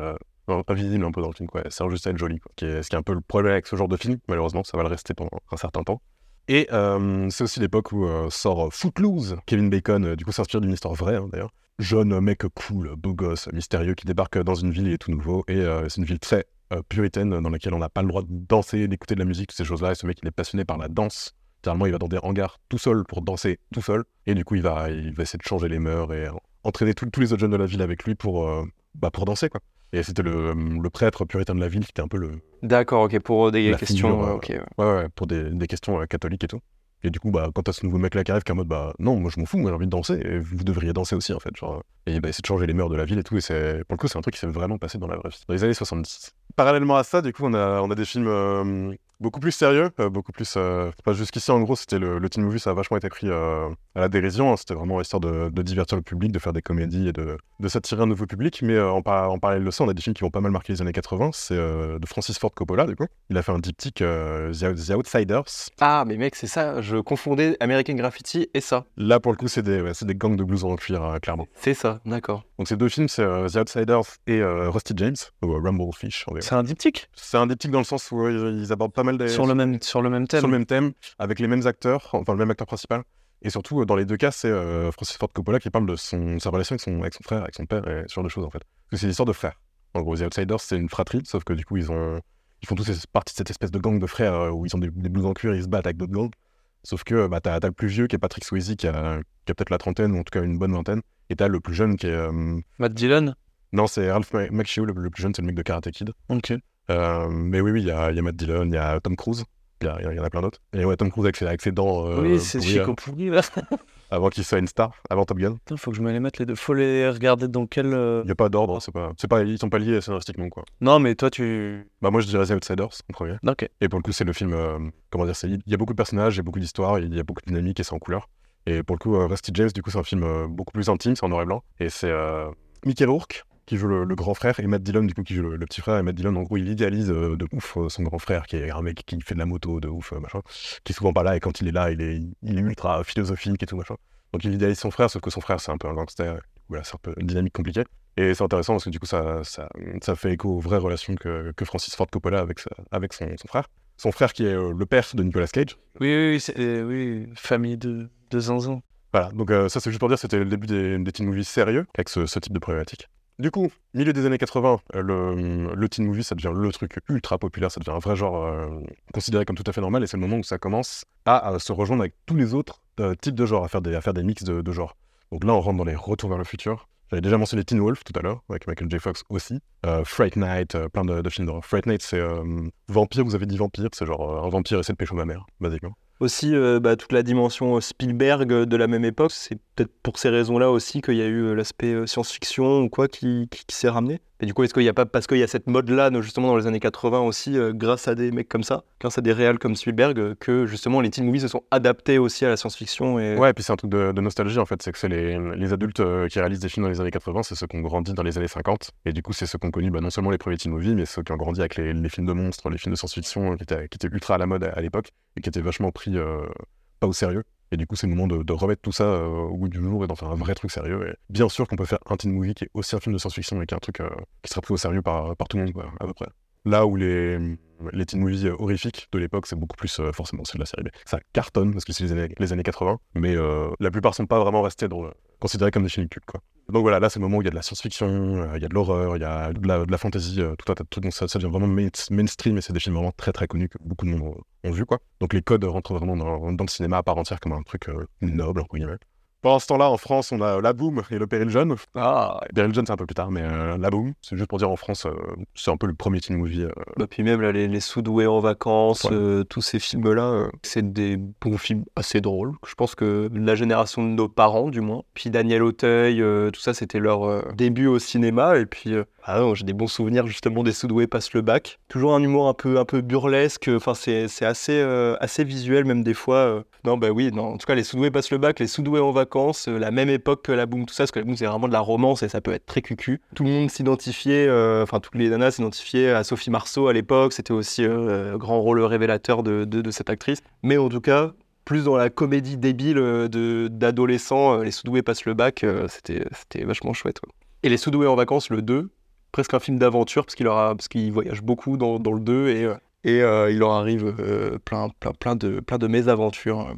Speaker 1: pas visible un peu dans le film. Quoi. Sert juste à être jolie. Quoi. Ce qui est un peu le problème avec ce genre de film. Malheureusement, ça va le rester pendant un certain temps. Et c'est aussi l'époque où sort Footloose. Kevin Bacon, du coup, s'inspire d'une histoire vraie, hein, d'ailleurs. Jeune mec cool, beau gosse, mystérieux, qui débarque dans une ville, il est tout nouveau. Et c'est une ville très euh, puritaine dans laquelle on n'a pas le droit de danser, d'écouter de la musique, toutes ces choses-là. Et ce mec, il est passionné par la danse. Littéralement, il va dans des hangars tout seul pour danser tout seul. Et du coup, il va, il va essayer de changer les mœurs et euh, entraîner tous- tous les autres jeunes de la ville avec lui pour, euh, bah, pour danser, quoi. Et c'était le, le prêtre puritain de la ville qui était un peu le,
Speaker 4: D'accord, ok, pour des questions.
Speaker 1: figure,
Speaker 4: euh,
Speaker 1: euh,
Speaker 4: ok, ouais.
Speaker 1: Ouais, pour des, des questions euh, catholiques et tout. Et du coup, bah, quand t'as ce nouveau mec là qui arrive, qui est en mode, bah non, moi je m'en fous, moi j'ai envie de danser, et vous devriez danser aussi en fait. Genre, et bah, essayer de changer les mœurs de la ville et tout, et c'est, pour le coup, c'est un truc qui s'est vraiment passé dans la vraie vie, dans les années 70. Parallèlement à ça, du coup, on a, on a des films euh, beaucoup plus sérieux, euh, beaucoup plus. euh, pas jusqu'ici, en gros, c'était le, le teen movie, ça a vachement été pris euh, à la dérision, hein, c'était vraiment histoire de, de divertir le public, de faire des comédies et de, de s'attirer un nouveau public, mais euh, en, par- en parallèle de ça, on a des films qui vont pas mal marquer les années 80, c'est de Francis Ford Coppola, du coup. Il a fait un diptyque The, The Outsiders,
Speaker 4: Ah, mais mec, c'est ça, je confondais American Graffiti et ça.
Speaker 1: Là, pour le coup, c'est des, ouais, des gangs de blues en cuir, clairement.
Speaker 4: C'est ça, d'accord.
Speaker 1: Donc, ces deux films, c'est euh, The Outsiders et euh, Rusty James, ou euh, Rumblefish. en VO.
Speaker 3: C'est un diptyque?
Speaker 1: C'est un diptyque dans le sens où ils abordent pas mal des.
Speaker 3: sur, le même, sur le même thème.
Speaker 1: sur le même thème, avec les mêmes acteurs, enfin le même acteur principal. Et surtout, dans les deux cas, c'est Francis Ford Coppola qui parle de son, sa relation avec son, avec son frère, avec son père et ce genre de choses, en fait. Parce que c'est l'histoire de frères. En gros, The Outsiders, c'est une fratrie, sauf que du coup, ils, ont, ils font tous partie de cette espèce de gang de frères où ils ont des, des blouses en cuir, ils se battent avec d'autres gangs. Sauf que bah, t'as t'as le plus vieux qui est Patrick Swayze, qui a, qui a peut-être la trentaine, ou en tout cas une bonne vingtaine. Et t'as le plus jeune qui est. euh,
Speaker 3: Matt Dillon?
Speaker 1: Non, c'est Ralph Ma- Macchio, le, le plus jeune, c'est le mec de Karate Kid.
Speaker 3: Ok.
Speaker 1: Euh, mais oui, oui, il y a, il y a Matt Dillon, il y a Tom Cruise. Il y, a- il y en a plein d'autres. Et ouais, Tom Cruise avec ses, avec ses dents. euh,
Speaker 3: oui, c'est
Speaker 1: pourries,
Speaker 3: Chico pourri là. *laughs*
Speaker 1: avant qu'il soit une star, avant Top Gun.
Speaker 3: Putain, faut que je me les mette les deux. Faut les regarder dans quel. euh,
Speaker 1: Il n'y a pas d'ordre, c'est pas, c'est pas, ils sont pas liés scénaristiquement, quoi.
Speaker 3: Non, mais toi tu.
Speaker 1: Bah, moi, je dirais The Outsiders en premier.
Speaker 3: Ok.
Speaker 1: Et pour le coup, c'est le film, euh, comment dire, c'est- il y a beaucoup de personnages, il y a beaucoup d'histoires, il y a beaucoup de dynamique et c'est en couleur. Et pour le coup, euh, Rusty James, du coup, c'est un film euh, beaucoup plus intime, c'est en noir et blanc. Et c'est euh, Mickey Rourke qui joue le, grand frère et Matt Dillon, du coup, qui joue le, petit frère. Et Matt Dillon, en gros, il idéalise de ouf son grand frère, qui est un mec qui fait de la moto de ouf, machin, qui est souvent pas là. Et quand il est là, il est, ultra philosophique et tout, machin. Donc il idéalise son frère, sauf que son frère, c'est un peu un gangster. Voilà, c'est un peu une dynamique compliquée. Et c'est intéressant parce que du coup, ça, ça, ça fait écho aux vraies relations que, que Francis Ford Coppola avec, avec son, son frère. Son frère qui est le père de Nicolas Cage.
Speaker 3: Oui, oui, oui, oui, famille de,
Speaker 1: Voilà, donc euh, ça c'est juste pour dire c'était le début des, des teen movies sérieux avec ce, type de problématique. Du coup, milieu des années 80, euh, le, le teen movie ça devient le truc ultra populaire, ça devient un vrai genre euh, considéré comme tout à fait normal et c'est le moment où ça commence à, se rejoindre avec tous les autres types de genres, à faire des, à faire des mix de, de genres. Donc là on rentre dans les retours vers le futur. J'avais déjà mentionné Teen Wolf tout à l'heure, avec Michael J. Fox aussi. Euh, Fright Night, plein de, de films d'horreur. Fright Night c'est vampire, vous avez dit vampire, c'est genre un vampire essaie de pécho ma mère, basiquement.
Speaker 4: Aussi, euh, bah, toute la dimension Spielberg de la même époque, c'est peut-être pour ces raisons-là aussi qu'il y a eu euh, l'aspect euh, science-fiction ou quoi qui, s'est ramené. Et du coup, est-ce qu'il n'y a pas, parce qu'il y a cette mode-là, justement, dans les années 80 aussi, euh, grâce à des mecs comme ça, grâce à des réals comme Spielberg, que justement les teen movies se sont adaptés aussi à la science-fiction et...
Speaker 1: Ouais, et puis c'est un truc de, nostalgie en fait, c'est que c'est les, adultes qui réalisent des films dans les années 80, c'est ceux qui ont grandi dans les années 50, et du coup c'est ceux qui ont connu bah, non seulement les premiers teen movies, mais ceux qui ont grandi avec les, films de monstres, les films de science-fiction qui étaient, ultra à la mode à, l'époque, et qui étaient vachement pris pas au sérieux. Et du coup c'est le moment de, remettre tout ça euh, au bout du jour et d'en faire un vrai truc sérieux. Et bien sûr qu'on peut faire un teen movie qui est aussi un film de science-fiction et qui est un truc euh, qui sera pris au sérieux par, par tout le monde, quoi, à peu près. Là où les, les teen movies euh, horrifiques de l'époque, c'est beaucoup plus euh, forcément c'est de la série B. Ça cartonne parce que c'est les années, les années 80, mais euh, la plupart sont pas vraiment restés considérés comme des films cultes. Quoi. Donc voilà, là c'est le moment où il y a de la science-fiction, il y a de l'horreur, il y a de la, fantasy, tout un tas de trucs. Donc ça, devient vraiment main- mainstream et c'est des films vraiment très très connus que beaucoup de monde ont, ont vu. Quoi. Donc les codes rentrent vraiment dans, dans le cinéma à part entière comme un truc noble, entre guillemets. Pendant ce temps-là, en France, on a La Boom et Le Péril Jeune.
Speaker 4: Ah,
Speaker 1: Péril Jeune, c'est un peu plus tard, mais euh, La Boom, c'est juste pour dire en France, euh, c'est un peu le premier teen movie. euh,
Speaker 4: bah, puis même là, les, les Soudoués en vacances,
Speaker 1: Ouais.
Speaker 4: euh, tous ces films-là, euh, c'est des bons films assez drôles. Je pense que la génération de nos parents, du moins. Puis Daniel Auteuil, euh, tout ça, c'était leur euh, début au cinéma. Et puis, euh, ah j'ai des bons souvenirs justement des Soudoués passent le bac. Toujours un humour un peu, un burlesque. Enfin, c'est euh, assez visuel même des fois. euh. Non, bah oui. En tout cas, les Soudoués passent le bac, les Soudoués en vacances, euh, la même époque que la Boom, tout ça, parce que la Boom c'est vraiment de la romance et ça peut être très cucu. Tout le monde s'identifiait, enfin toutes les nanas s'identifiaient à Sophie Marceau à l'époque. C'était aussi euh, grand rôle révélateur de, cette actrice. Mais en tout cas, plus dans la comédie débile d'adolescents, les Soudoués passent le bac, c'était vachement chouette. Et les Soudoués en vacances, le 2, presque un film d'aventure parce qu'il aura parce voyage beaucoup dans, le 2 et euh, euh, il leur arrive euh, plein, plein, plein de mésaventures.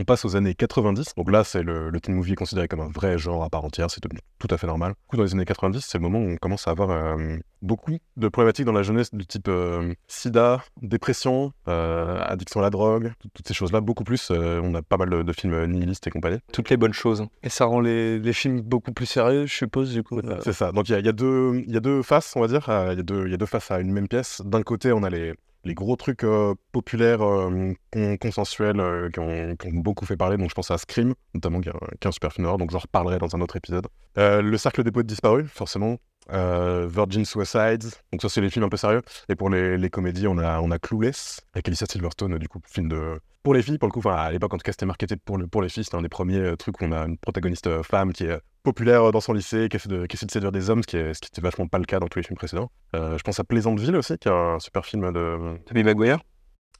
Speaker 1: On passe aux années 90. Donc là, c'est le, le teen movie est considéré comme un vrai genre à part entière. C'est devenu tout à fait normal. Du coup, dans les années 90, c'est le moment où on commence à avoir euh, beaucoup de problématiques dans la jeunesse du type euh, sida, dépression, euh, addiction à la drogue, tout- toutes ces choses-là. Beaucoup plus. on a pas mal de, de films nihilistes et compagnie.
Speaker 4: Toutes les bonnes choses.
Speaker 3: Et ça rend les, les films beaucoup plus sérieux, je suppose, du coup.
Speaker 1: C'est ça. Donc il y, a- y a deux- il y a deux faces, on va dire. Il y, a deux- il y a deux faces à une même pièce. D'un côté, on a les, les gros trucs euh, populaires, euh, con- consensuels, euh, qui, ont, beaucoup fait parler. Donc je pense à Scream, notamment, qui est un, super film. Donc j'en reparlerai dans un autre épisode. Le Cercle des poètes disparus, forcément. Euh, Virgin Suicides. Donc ça, c'est les films un peu sérieux. Et pour les, comédies, on a, on a Clueless, avec Alicia Silverstone, du coup, film de... Pour les filles, pour le coup, enfin, à l'époque, en tout cas, c'était marketé pour, le, pour les filles. C'était un des premiers euh, trucs où on a une protagoniste euh, femme qui est populaire dans son lycée, qui essaie, de, séduire des hommes, ce qui, est, ce qui était vachement pas le cas dans tous les films précédents. Je pense à Pleasantville aussi, qui est un super film de,
Speaker 4: Tobey Maguire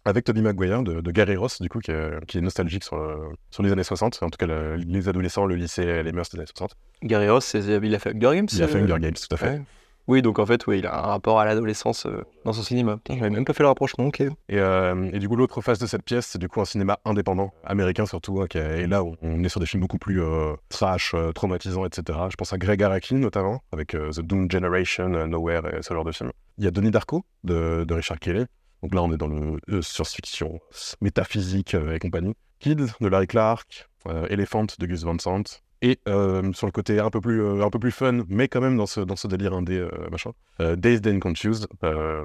Speaker 1: avec Tobey Maguire de, de Gary Ross, du coup, qui est, qui est nostalgique sur, le- sur les années 60, en tout cas le- les adolescents, le lycée, les mœurs des années 60.
Speaker 4: Gary Ross, c'est- il a fait Hunger Games
Speaker 1: Il a fait
Speaker 4: euh,
Speaker 1: Hunger Games, tout à fait.
Speaker 4: ouais. Oui, donc en fait, oui, il a un rapport à l'adolescence euh, dans son cinéma. J'avais même pas fait le rapprochement, ok.
Speaker 1: Et, euh, et du coup, l'autre face de cette pièce, c'est du coup un cinéma indépendant, américain surtout, hein, qui est, et là on est sur des films beaucoup plus euh, trash, euh, traumatisants, etc. Je pense à Greg Araki notamment, avec euh, The Doom Generation, euh, Nowhere et ce genre de film. Il y a Donnie Darko de, de Richard Kelly. Donc là, on est dans le euh, science-fiction, métaphysique euh, et compagnie. Kid de Larry Clark, euh, Elephant de Gus Van Sant. Et sur le côté un peu plus un peu plus fun, mais quand même dans ce dans ce délire indé machin, Dazed and Confused euh,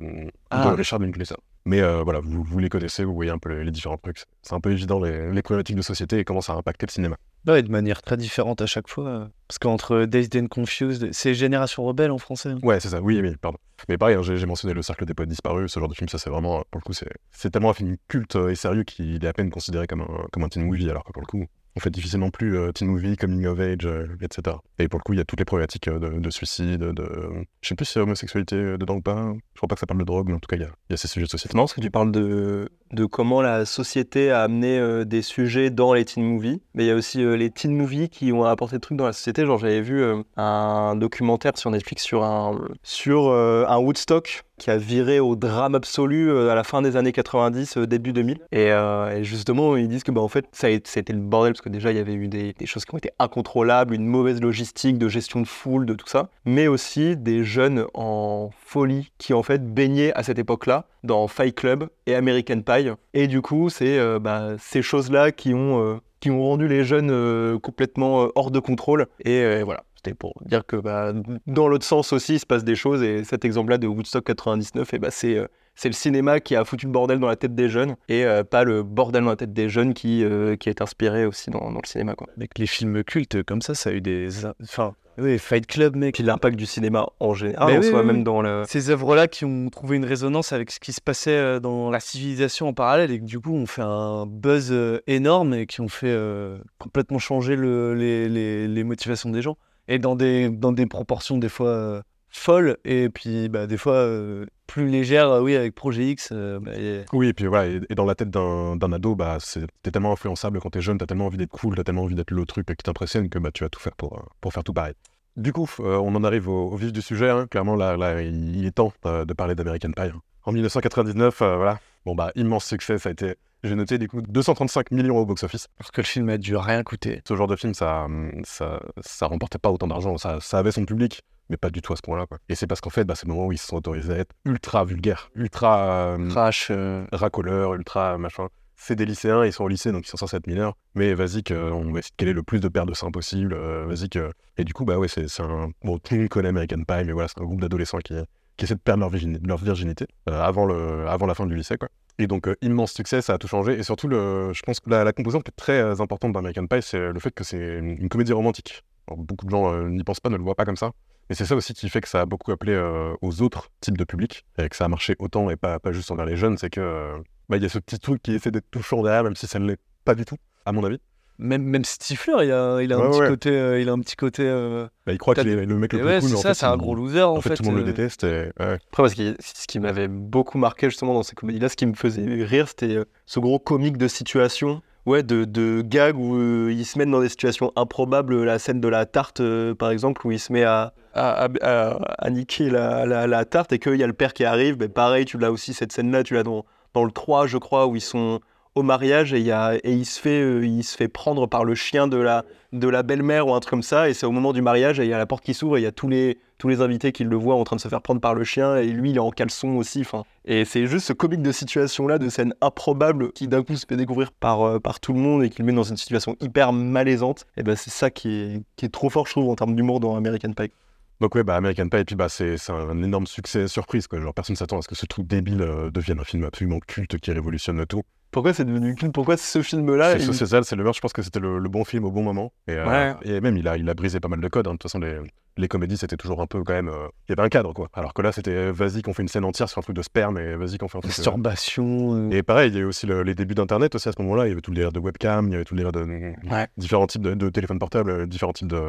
Speaker 3: Ah.
Speaker 1: de Richard Linklater. Mais voilà, vous, vous les connaissez, vous voyez un peu les, les différents trucs. C'est un peu évident les, les problématiques de société et comment ça a impacté le cinéma.
Speaker 3: Ouais, de manière très différente à chaque fois. euh, Parce qu'entre Dazed and Confused, c'est Génération Rebelle en français. hein.
Speaker 1: Ouais, c'est ça, oui, oui, pardon. Mais pareil, hein, j'ai mentionné Le Cercle des Poètes Disparus, ce genre de film, ça c'est vraiment, pour le coup, c'est c'est tellement un film culte euh, et sérieux qu'il est à peine considéré comme un, comme un teen movie, alors que pour le coup, on fait difficilement plus euh, teen movie, coming of age, euh, etc. Et pour le coup, il y a toutes les problématiques euh, de, de suicide, de. Je sais plus si a homosexualité dedans ou pas. Je crois pas que ça parle de drogue, mais en tout cas, il y a, y a ces sujets de
Speaker 4: C'est
Speaker 1: société.
Speaker 4: marrant parce que tu parles de, de comment la société a amené des sujets dans les teen movies, mais il y a aussi les teen movies qui ont apporté des trucs dans la société. Genre, j'avais vu un documentaire sur Netflix sur un, sur, un Woodstock qui a viré au drame absolu euh, à la fin des années 90, euh, début 2000. Et, euh, et justement, ils disent que bah, en fait, ça a, été- le bordel parce que déjà, il y avait eu des, choses qui ont été incontrôlables, une mauvaise logistique de gestion de foule, de tout ça, mais aussi des jeunes en folie qui en fait baignaient à cette époque-là dans Fight Club et American Pie. Et du coup, c'est bah, ces choses-là qui ont qui ont rendu les jeunes complètement hors de contrôle. Et voilà. C'était pour dire que bah, dans l'autre sens aussi, il se passe des choses. Et cet exemple-là de Woodstock 99, et bah, c'est euh, c'est le cinéma qui a foutu le bordel dans la tête des jeunes et euh, pas le bordel dans la tête des jeunes qui, euh, qui est inspiré aussi dans, dans le cinéma. Quoi.
Speaker 3: Avec les films cultes comme ça, ça a eu des. Enfin, oui, Fight Club, mec.
Speaker 4: Puis l'impact du cinéma en général,
Speaker 3: Mais
Speaker 4: en
Speaker 3: oui,
Speaker 4: soi,
Speaker 3: oui,
Speaker 4: même
Speaker 3: oui.
Speaker 4: dans le.
Speaker 3: Ces œuvres-là qui ont trouvé une résonance avec ce qui se passait dans la civilisation en parallèle et que du coup ont fait un buzz énorme et qui ont fait euh, complètement changer le- les, les- les motivations des gens. Et dans des, dans des proportions des fois euh, folles et puis bah, des fois euh, plus légères, euh, oui, avec Projet X. bah,
Speaker 1: Oui, et puis voilà, et, dans la tête d'un ado, bah, t'es tellement influençable quand t'es jeune, t'as tellement envie d'être cool, t'as tellement envie d'être le truc qui t'impressionne que bah, tu vas tout faire pour, pour faire tout pareil. Du coup, on en arrive au, vif du sujet. hein. Clairement, là, là, il, est temps de parler d'American Pie. hein. En 1999, euh, voilà. Bon, bah, immense succès, ça a été. J'ai noté, du coup, 235 millions au box-office.
Speaker 3: parce que le film a dû rien coûter.
Speaker 1: Ce genre de film, ça, ça, ça remportait pas autant d'argent. Ça, ça avait son public, mais pas du tout à ce point-là. quoi. Et c'est parce qu'en fait, bah, c'est le moment où ils se sont autorisés à être ultra vulgaires, ultra euh,
Speaker 3: Crash. euh,
Speaker 1: racoleurs, ultra machin. C'est des lycéens, ils sont au lycée, donc ils sont censés être mineurs. Mais vas-y, que, on va essayer de caler le plus de paires de seins possible. euh, vas-y, que. Et du coup, bah ouais, c'est c'est un. Bon, tout le monde connaît American Pie, mais voilà, c'est un groupe d'adolescents qui, qui essaient de perdre leur, virgini- leur virginité euh, avant, le, avant la fin du lycée, quoi. Et donc, euh, immense succès, ça a tout changé. Et surtout, le, je pense que la, la composante qui est très euh, importante d'American Pie, c'est le fait que c'est une, comédie romantique. Beaucoup de gens n'y pensent pas, ne le voient pas comme ça. Mais c'est ça aussi qui fait que ça a beaucoup appelé aux autres types de publics, et que ça a marché autant et pas, pas juste envers les jeunes, c'est que bah, il y a ce petit truc qui essaie d'être touchant derrière, même si ça ne l'est pas du tout, à mon avis.
Speaker 3: Même, même Stifler, il a, il a un petit
Speaker 1: ouais.
Speaker 3: côté. euh, il a un petit côté euh,
Speaker 1: Bah, il croit est le mec le plus
Speaker 3: ouais,
Speaker 1: cool, mais
Speaker 3: c'est
Speaker 1: en
Speaker 3: ça,
Speaker 1: fait,
Speaker 3: c'est un
Speaker 1: il-
Speaker 3: gros loser en,
Speaker 1: En fait, tout le monde le
Speaker 3: euh,
Speaker 1: déteste. Et.
Speaker 4: Après, parce que ce qui m'avait beaucoup marqué justement dans ces comédies-là, ce qui me faisait rire, c'était ce gros comique de situation ouais, de, de gags où euh, ils se mettent dans des situations improbables. La scène de la tarte, euh, par exemple, où il se met à, à, à- niquer la, la- la tarte et qu'il y a le père qui arrive. Ben, pareil, tu l'as aussi, cette scène-là, tu l'as dans, dans le 3, je crois, où ils sont au mariage et, il se fait, euh, il se fait prendre par le chien de la, de la belle-mère ou un truc comme ça. Et c'est au moment du mariage et il y a la porte qui s'ouvre et il y a tous les, tous les invités qui le voient en train de se faire prendre par le chien et lui, il est en caleçon aussi. Enfin, et c'est juste ce comique de situation-là, de scène improbable qui d'un coup se fait découvrir par, euh, par tout le monde et qui le met dans une situation hyper malaisante. Et ben c'est ça qui est, qui est trop fort, je trouve, en termes d'humour dans American Pie.
Speaker 1: Donc ouais, bah American Pie, et puis bah c'est c'est un énorme succès surprise quoi. Genre personne s'attend à ce que ce truc débile euh, devienne un film absolument culte qui révolutionne tout.
Speaker 4: Pourquoi c'est devenu culte Pourquoi ce film-là
Speaker 1: c'est
Speaker 4: il-
Speaker 1: social, c'est le meurtre. Je pense que c'était le, le bon film au bon moment. Et, euh,
Speaker 4: Ouais.
Speaker 1: et même il a, il a brisé pas mal de codes. hein. De toute façon, les, les comédies c'était toujours un peu quand même. euh, Il y avait un cadre quoi. Alors que là c'était euh, vas-y qu'on fait une scène entière sur un truc de sperme et vas-y qu'on fait un truc. euh,
Speaker 3: Masturbation.
Speaker 1: Et pareil, il y a eu aussi le- les débuts d'Internet aussi à ce moment-là. Il y avait tout le délire de webcam, il y avait tout le délire de
Speaker 4: Ouais.
Speaker 1: différents types de, de téléphones portables, différents types de,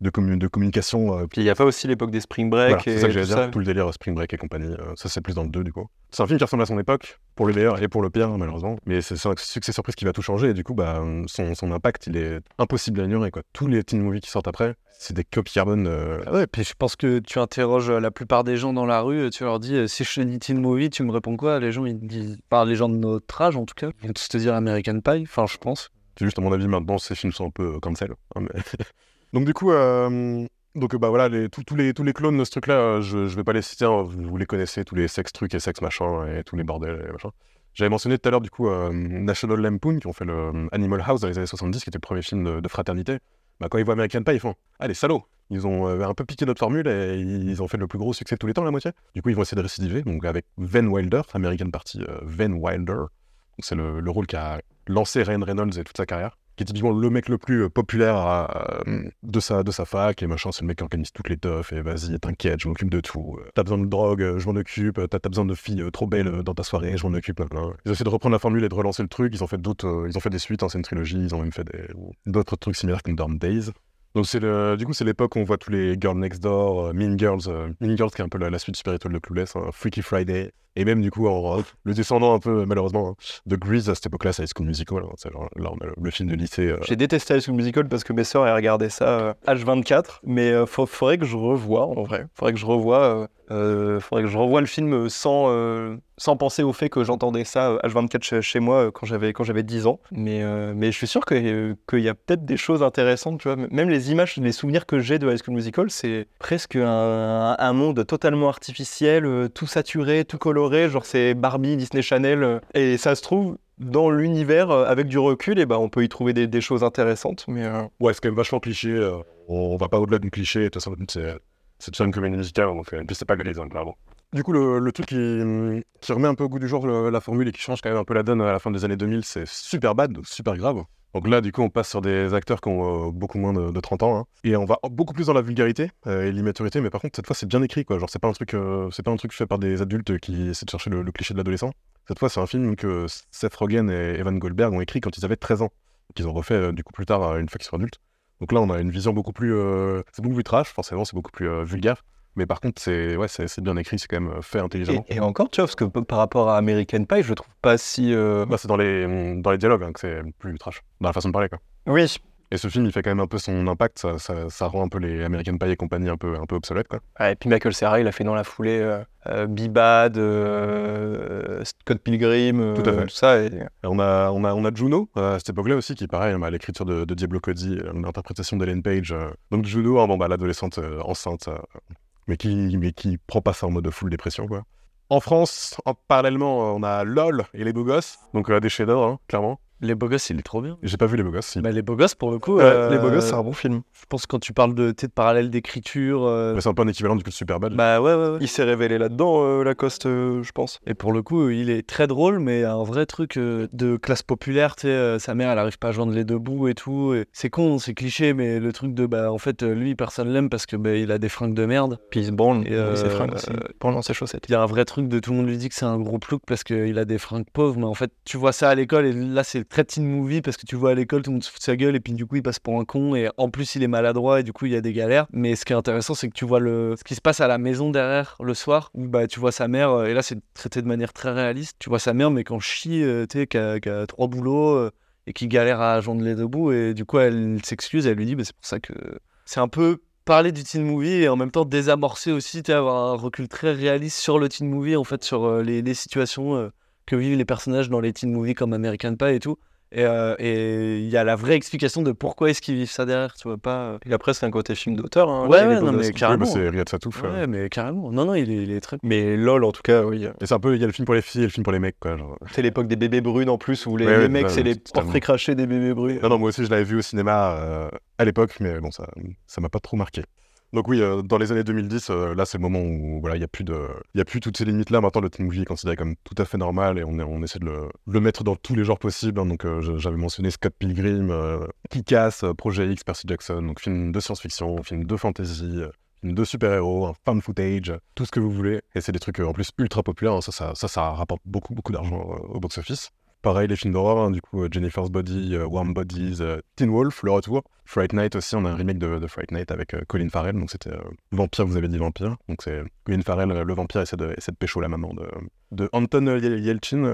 Speaker 1: de, commu- de communication. euh,
Speaker 4: Puis il n'y a pas aussi l'époque des Spring Break
Speaker 1: voilà, c'est ça que j'allais dire,
Speaker 4: ça.
Speaker 1: tout le délire Spring Break et compagnie. euh, ça, c'est plus dans le 2 du coup. C'est un film qui ressemble à son époque, pour le meilleur et pour le pire, malheureusement. Mais c'est c'est un succès surprise qui va tout changer. Et du coup, bah, son, son impact, il est impossible à ignorer. Quoi. Tous les teen movies qui sortent après, c'est des copies carbone. euh,
Speaker 3: Ah Ouais, puis je pense que tu interroges euh, la plupart des gens dans la rue, tu leur dis euh, si je te dis teen movie, tu me réponds quoi? Les gens, ils disent, enfin les gens de notre âge en tout cas, ils vont tous te dire American Pie, enfin je pense.
Speaker 1: C'est juste, à mon avis, maintenant, ces films sont un peu euh, cancel. hein, mais- *laughs* donc, du coup, euh, donc, bah, voilà, les, tous- tous, les, tous les clones de ce truc-là, je, je vais pas les citer, hein, vous, les connaissez, tous les sex trucs et sex machin et tous les bordels et machin. J'avais mentionné tout à l'heure, du coup, euh, National Lampoon, qui ont fait le Animal House dans les années 70, qui était le premier film de, de fraternité. Bah, quand ils voient American Pie, ils font Ah, les Ils ont euh, un peu piqué notre formule et ils ont fait le plus gros succès de tous les temps, la moitié. Du coup, ils vont essayer de récidiver, donc avec Van Wilder, American Party euh, Van Wilder. C'est le, le rôle qui a lancé Ryan Reynolds et toute sa carrière qui est typiquement le mec le plus euh, populaire euh, de, sa, de sa fac, et machin, c'est le mec qui organise toutes les teufs, et vas-y, t'inquiète, je m'occupe de tout. Euh, T'as besoin de drogue, je m'en occupe, t'as besoin de filles trop belles dans ta soirée, je m'en occupe. Ils ont essayé de reprendre la formule et de relancer le truc, ils ont fait d'autres, ils ont fait des suites, hein, c'est une trilogie, ils ont même fait d'autres trucs similaires comme Dorm Days. Donc c'est le, du coup c'est l'époque où on voit tous les Girls Next Door, euh, Mean Girls, euh, Mean Girls qui est un peu la, suite spirituelle de Clueless, hein, Freaky Friday, et même du coup le descendant un peu malheureusement hein, de Grease à cette époque-là, c'est High School Musical, hein, le, film de lycée. euh,
Speaker 4: J'ai détesté High School Musical parce que mes sœurs elles regardaient ça euh, H24, mais euh, faut- faudrait que je revoie en vrai. Faudrait que je revoie, euh, euh, faudrait que je revoie le film sans, euh, sans penser au fait que j'entendais ça euh, H24 chez, chez moi euh, quand j'avais quand j'avais 10 ans. Mais, euh, mais je suis sûr euh, qu'il y a peut-être des choses intéressantes, tu vois. Même les images, les souvenirs que j'ai de High School Musical, c'est presque un, monde totalement artificiel, euh, tout saturé, tout coloré, genre c'est Barbie, Disney Channel. euh, et ça se trouve, dans l'univers, euh, avec du recul, et ben, on peut y trouver des, choses intéressantes. Mais euh,
Speaker 1: Ouais, c'est quand même vachement cliché. euh, on, on va pas au-delà du cliché. De toute façon, c'est de faire une comédie musicale. Donc, euh, c'est pas Gris, hein, clairement. Du coup, le, truc qui, remet un peu au goût du jour la formule et qui change quand même un peu la donne à la fin des années 2000, c'est super bad, super grave. Donc là, du coup, on passe sur des acteurs qui ont euh, beaucoup moins de, de 30 ans. hein. et on va beaucoup plus dans la vulgarité euh, et l'immaturité. Mais par contre, cette fois, c'est bien écrit. quoi. Genre, c'est pas, un truc, euh, c'est pas un truc fait par des adultes qui essaient de chercher le, le cliché de l'adolescent. Cette fois, c'est un film que Seth Rogen et Evan Goldberg ont écrit quand ils avaient 13 ans. Qu'ils ont refait du coup plus tard, une fois qu'ils sont adultes. Donc là, on a une vision beaucoup plus. euh, c'est beaucoup plus trash, forcément, c'est beaucoup plus euh, vulgaire. Mais par contre, c'est ouais, c'est bien écrit, c'est quand même euh, fait intelligemment.
Speaker 4: et, et encore, tu vois, parce que par rapport à American Pie, je le trouve pas si. euh,
Speaker 1: Bah, c'est dans les, dans les dialogues hein, que c'est plus trash, dans la façon de parler. Quoi.
Speaker 4: Oui.
Speaker 1: Et ce film, il fait quand même un peu son impact, ça, ça, ça rend un peu les American Pie et compagnie un peu, un peu obsolètes. Quoi.
Speaker 4: Ouais, et puis Michael Cera, il a fait dans la foulée euh, euh, Bibad, euh, Scott Pilgrim, euh,
Speaker 1: Tout à fait.
Speaker 4: ça. Et...
Speaker 1: Et on, a, on, a, on a Juno euh, à cette époque-là aussi, qui pareil, bah, l'écriture de, de Diablo Cody, euh, l'interprétation d'Ellen Page. euh. Donc Juno, hein, bon, bah, l'adolescente euh, enceinte, euh, mais, qui, mais qui prend pas ça en mode full dépression. Quoi. En France, en, parallèlement, euh, on a LOL et Les Beaux Gosses, donc euh, des chefs-d'œuvre, hein, clairement.
Speaker 3: Les beaux gosses, il est trop bien.
Speaker 1: J'ai pas vu Les Beaux Gosses. si.
Speaker 3: Bah, les beaux gosses, pour le coup.
Speaker 4: Ouais,
Speaker 3: euh,
Speaker 4: Les Beaux Gosses, c'est un bon film.
Speaker 3: Je pense que quand tu parles de, de parallèle d'écriture. euh,
Speaker 1: Mais c'est un peu un équivalent du coup de Superbad.
Speaker 3: Bah ouais, ouais, ouais.
Speaker 4: Il s'est révélé là-dedans, euh, Lacoste, euh, je pense.
Speaker 3: Et pour le coup, il est très drôle, mais un vrai truc euh, de classe populaire, tu sais, euh, sa mère, elle arrive pas à joindre les deux bouts et tout. et C'est con, c'est cliché, mais le truc de, bah, en fait, lui, personne l'aime parce que, bah, il a des fringues de merde.
Speaker 4: Puis il se branle,
Speaker 3: Et,
Speaker 4: il s'est
Speaker 3: euh,
Speaker 4: fringue aussi.
Speaker 3: euh,
Speaker 4: branle dans ses chaussettes.
Speaker 3: Il y a un vrai truc de tout le monde lui dit que c'est un gros plouc parce qu'il a des fringues pauvres, mais en fait, tu vois ça à l'école, et là, c'est très teen movie parce que tu vois à l'école, tout le monde se fout de sa gueule, et puis du coup, il passe pour un con, et en plus, il est maladroit, et du coup, il y a des galères. Mais ce qui est intéressant, c'est que tu vois le... ce qui se passe à la maison derrière le soir, où bah, tu vois sa mère, euh, et là, c'est traité de manière très réaliste. Tu vois sa mère, mais quand chie, euh, tu sais, qui a, trois boulots. euh, et qui galère à joindre les deux bouts. Et du coup, elle s'excuse, elle lui dit, bah, c'est pour ça que c'est un peu parler du teen movie et en même temps désamorcer aussi, tu avoir un recul très réaliste sur le teen movie, en fait, sur les, situations que vivent les personnages dans les teen movies comme American Pie et tout. Et euh, et il y a la vraie explication de pourquoi est-ce qu'ils vivent ça derrière, tu vois pas. euh.
Speaker 4: Et après, c'est un côté film d'auteur. hein,
Speaker 3: Ouais,
Speaker 4: il
Speaker 3: ouais, non, mais
Speaker 1: Oui,
Speaker 3: carrément.
Speaker 1: bah, c'est Riyad Satouf. euh.
Speaker 3: Ouais, mais carrément. Non, non, il est, il est très.
Speaker 4: Mais LOL, en tout cas, oui.
Speaker 1: Et c'est un peu, il y a le film pour les filles et le film pour les mecs, quoi. genre.
Speaker 4: C'est l'époque des bébés brunes en plus, où les,
Speaker 1: Ouais,
Speaker 4: les
Speaker 1: ouais,
Speaker 4: mecs, c'est les
Speaker 1: totalement.
Speaker 4: portraits crachés des bébés brunes.
Speaker 1: Non, non, moi aussi, je l'avais vu au cinéma euh, à l'époque, mais bon, ça ça m'a pas trop marqué. Donc oui, euh, dans les années 2010, euh, là, c'est le moment où voilà, il y a plus de, toutes ces limites là. Maintenant, le teen movie est considéré comme tout à fait normal et on, essaie de le, mettre dans tous les genres possibles. hein. donc euh, j'avais mentionné Scott Pilgrim, Kick-Ass, Projet X, Percy Jackson, donc film de science-fiction, film de fantasy. film de super-héros, un fan footage, tout ce que vous voulez. Et c'est des trucs en plus ultra populaires. hein. Ça, ça, ça, ça rapporte beaucoup, beaucoup d'argent au box-office. Pareil, les films d'horreur, hein, du coup, euh, Jennifer's Body, euh, Warm Bodies, euh, Teen Wolf, le retour. Fright Night aussi, on a un remake de, Fright Night avec Colin Farrell, donc c'était Vampire, vous avez dit Vampire. Donc c'est Colin Farrell, le vampire, essaie de, essaie pécho la maman de, de Anton Yel- Yelchin.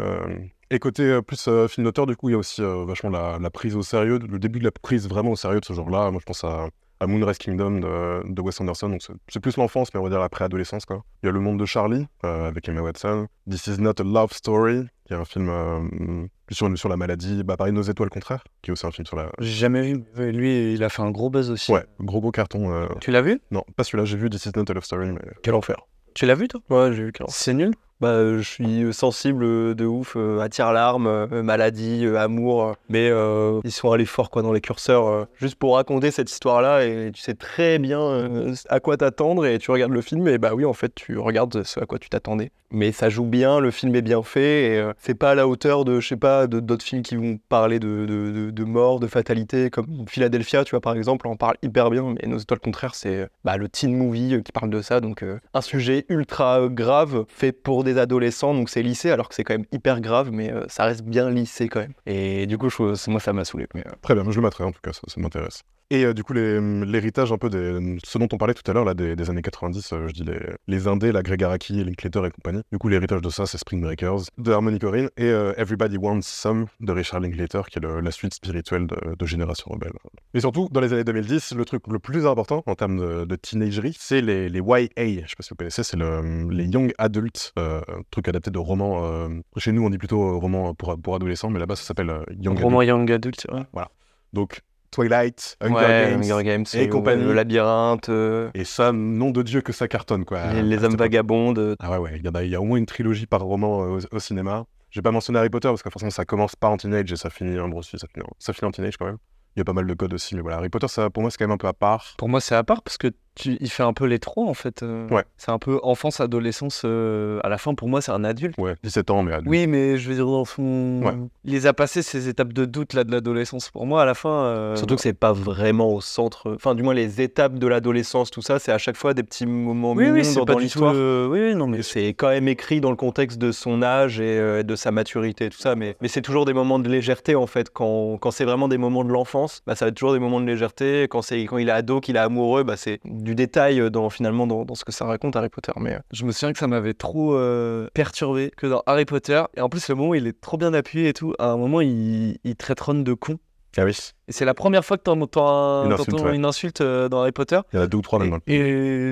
Speaker 1: Et côté plus film d'auteur, du coup, il y a aussi vachement la, la prise au sérieux, le début de la prise vraiment au sérieux de ce genre-là. Moi, je pense à, à Moonrise Kingdom de, de Wes Anderson, donc c'est- plus l'enfance, mais on va dire la préadolescence, quoi. Il y a Le Monde de Charlie, euh, avec Emma Watson. This is not a love story, qui est un film euh, sur, sur la maladie. Bah, pareil, Nos étoiles contraires, qui est aussi un film sur la...
Speaker 3: J'ai jamais vu. Lui, il a fait un gros buzz aussi.
Speaker 1: Ouais, gros gros carton. euh.
Speaker 3: Tu l'as vu?
Speaker 1: Non, pas celui-là, j'ai vu This is not a love story, mais...
Speaker 4: Quel enfer.
Speaker 3: Tu l'as vu, toi?
Speaker 4: Ouais, j'ai vu quel enfer.
Speaker 3: C'est nul?
Speaker 4: Bah, euh, je suis sensible euh, de ouf à tire-larme, euh, maladie, euh, amour. mais euh, ils sont allés fort quoi dans les curseurs, juste pour raconter cette histoire-là. Et tu sais très bien à quoi t'attendre. Et tu regardes le film, et bah oui, en fait, tu regardes ce à quoi tu t'attendais. Mais ça joue bien, le film est bien fait. Et c'est pas à la hauteur de, je sais pas, d'autres films qui vont parler de, de, de- de mort, de fatalité, comme Philadelphia, tu vois, par exemple. On en parle hyper bien. Mais Nos étoiles contraires, c'est bah, le teen movie qui parle de ça. Donc, un sujet ultra grave fait pour des adolescents, donc c'est lycée, alors que c'est quand même hyper grave, mais euh, ça reste bien lycée quand même. Et du coup, je, moi, ça m'a saoulé. Mais, euh,
Speaker 1: Très bien, je le mettrai en tout cas, ça, ça m'intéresse. Et euh, du coup, les- l'héritage un peu des. Ce dont on parlait tout à l'heure, là, des, des années 90, euh, je dis les, les Indés, la Greg Araki, Linklater et compagnie. Du coup, l'héritage de ça, c'est Spring Breakers de Harmony Korine et euh, Everybody Wants Some de Richard Linklater, qui est le- la suite spirituelle de, de Génération Rebelle. Et surtout, dans les années 2010, le truc le plus important en termes de, de teenagerie, c'est les, les YA. Je sais pas si vous connaissez, c'est le- les Young Adults, euh, truc adapté de romans. chez nous, on dit plutôt roman pour, pour adolescents, mais là-bas, ça s'appelle Young
Speaker 3: Roman Young Adult, ouais.
Speaker 1: Adult. Donc, Twilight, Hunger
Speaker 4: ouais,
Speaker 1: Games.
Speaker 4: Hunger Games,
Speaker 1: et
Speaker 4: euh,
Speaker 1: compagnie.
Speaker 4: Le labyrinthe, euh,
Speaker 1: Et ça, nom de Dieu que ça cartonne, quoi.
Speaker 4: les, les
Speaker 1: cette
Speaker 4: hommes vagabondes. euh,
Speaker 1: Ah ouais, ouais, il y, en a- il y a au moins une trilogie par roman euh, au, au cinéma. J'ai pas mentionné Harry Potter parce que forcément ça commence pas en teenage et ça finit en brosse, ça finit en, ça finit en teenage quand même. Il y a pas mal de codes aussi, mais voilà, Harry Potter, ça, pour moi, c'est quand même un peu à part.
Speaker 3: Pour moi, c'est à part parce que tu, il fait un peu les trois en fait. euh.
Speaker 1: Ouais.
Speaker 3: C'est un peu enfance, adolescence. euh, à la fin, pour moi, c'est un adulte.
Speaker 1: Ouais, 17 ans, mais adulte.
Speaker 3: Oui, mais je veux dire, dans son.
Speaker 1: Ouais.
Speaker 3: Il les a passés ces étapes de doute là de l'adolescence. Pour moi, à la fin. euh,
Speaker 4: Surtout que c'est pas vraiment au centre. Enfin, du moins, les étapes de l'adolescence, tout ça, c'est à chaque fois des petits moments
Speaker 3: Oui,
Speaker 4: mignons
Speaker 3: oui, c'est
Speaker 4: dans,
Speaker 3: tout.
Speaker 4: l'histoire.
Speaker 3: Oui, oui, non, mais.
Speaker 4: C'est quand même écrit dans le contexte de son âge et euh, de sa maturité et tout ça, mais, mais c'est toujours des moments de légèreté en fait. Quand, quand c'est vraiment des moments de l'enfance, bah, ça va être toujours des moments de légèreté. Quand, c'est, quand il est ado, qu'il est amoureux, bah, c'est du détail dans, finalement dans, dans ce que ça raconte Harry Potter. Mais euh,
Speaker 3: Je me souviens que ça m'avait trop euh, perturbé que dans Harry Potter. Et en plus, le moment où il est trop bien appuyé et tout, à un moment, il, il traite Ron de con.
Speaker 1: Ah oui,
Speaker 3: Et c'est la première fois que t'entends
Speaker 1: Une
Speaker 3: une
Speaker 1: insulte, ouais.
Speaker 3: une insulte euh, dans Harry Potter.
Speaker 1: il y en a deux ou trois le-
Speaker 3: Et,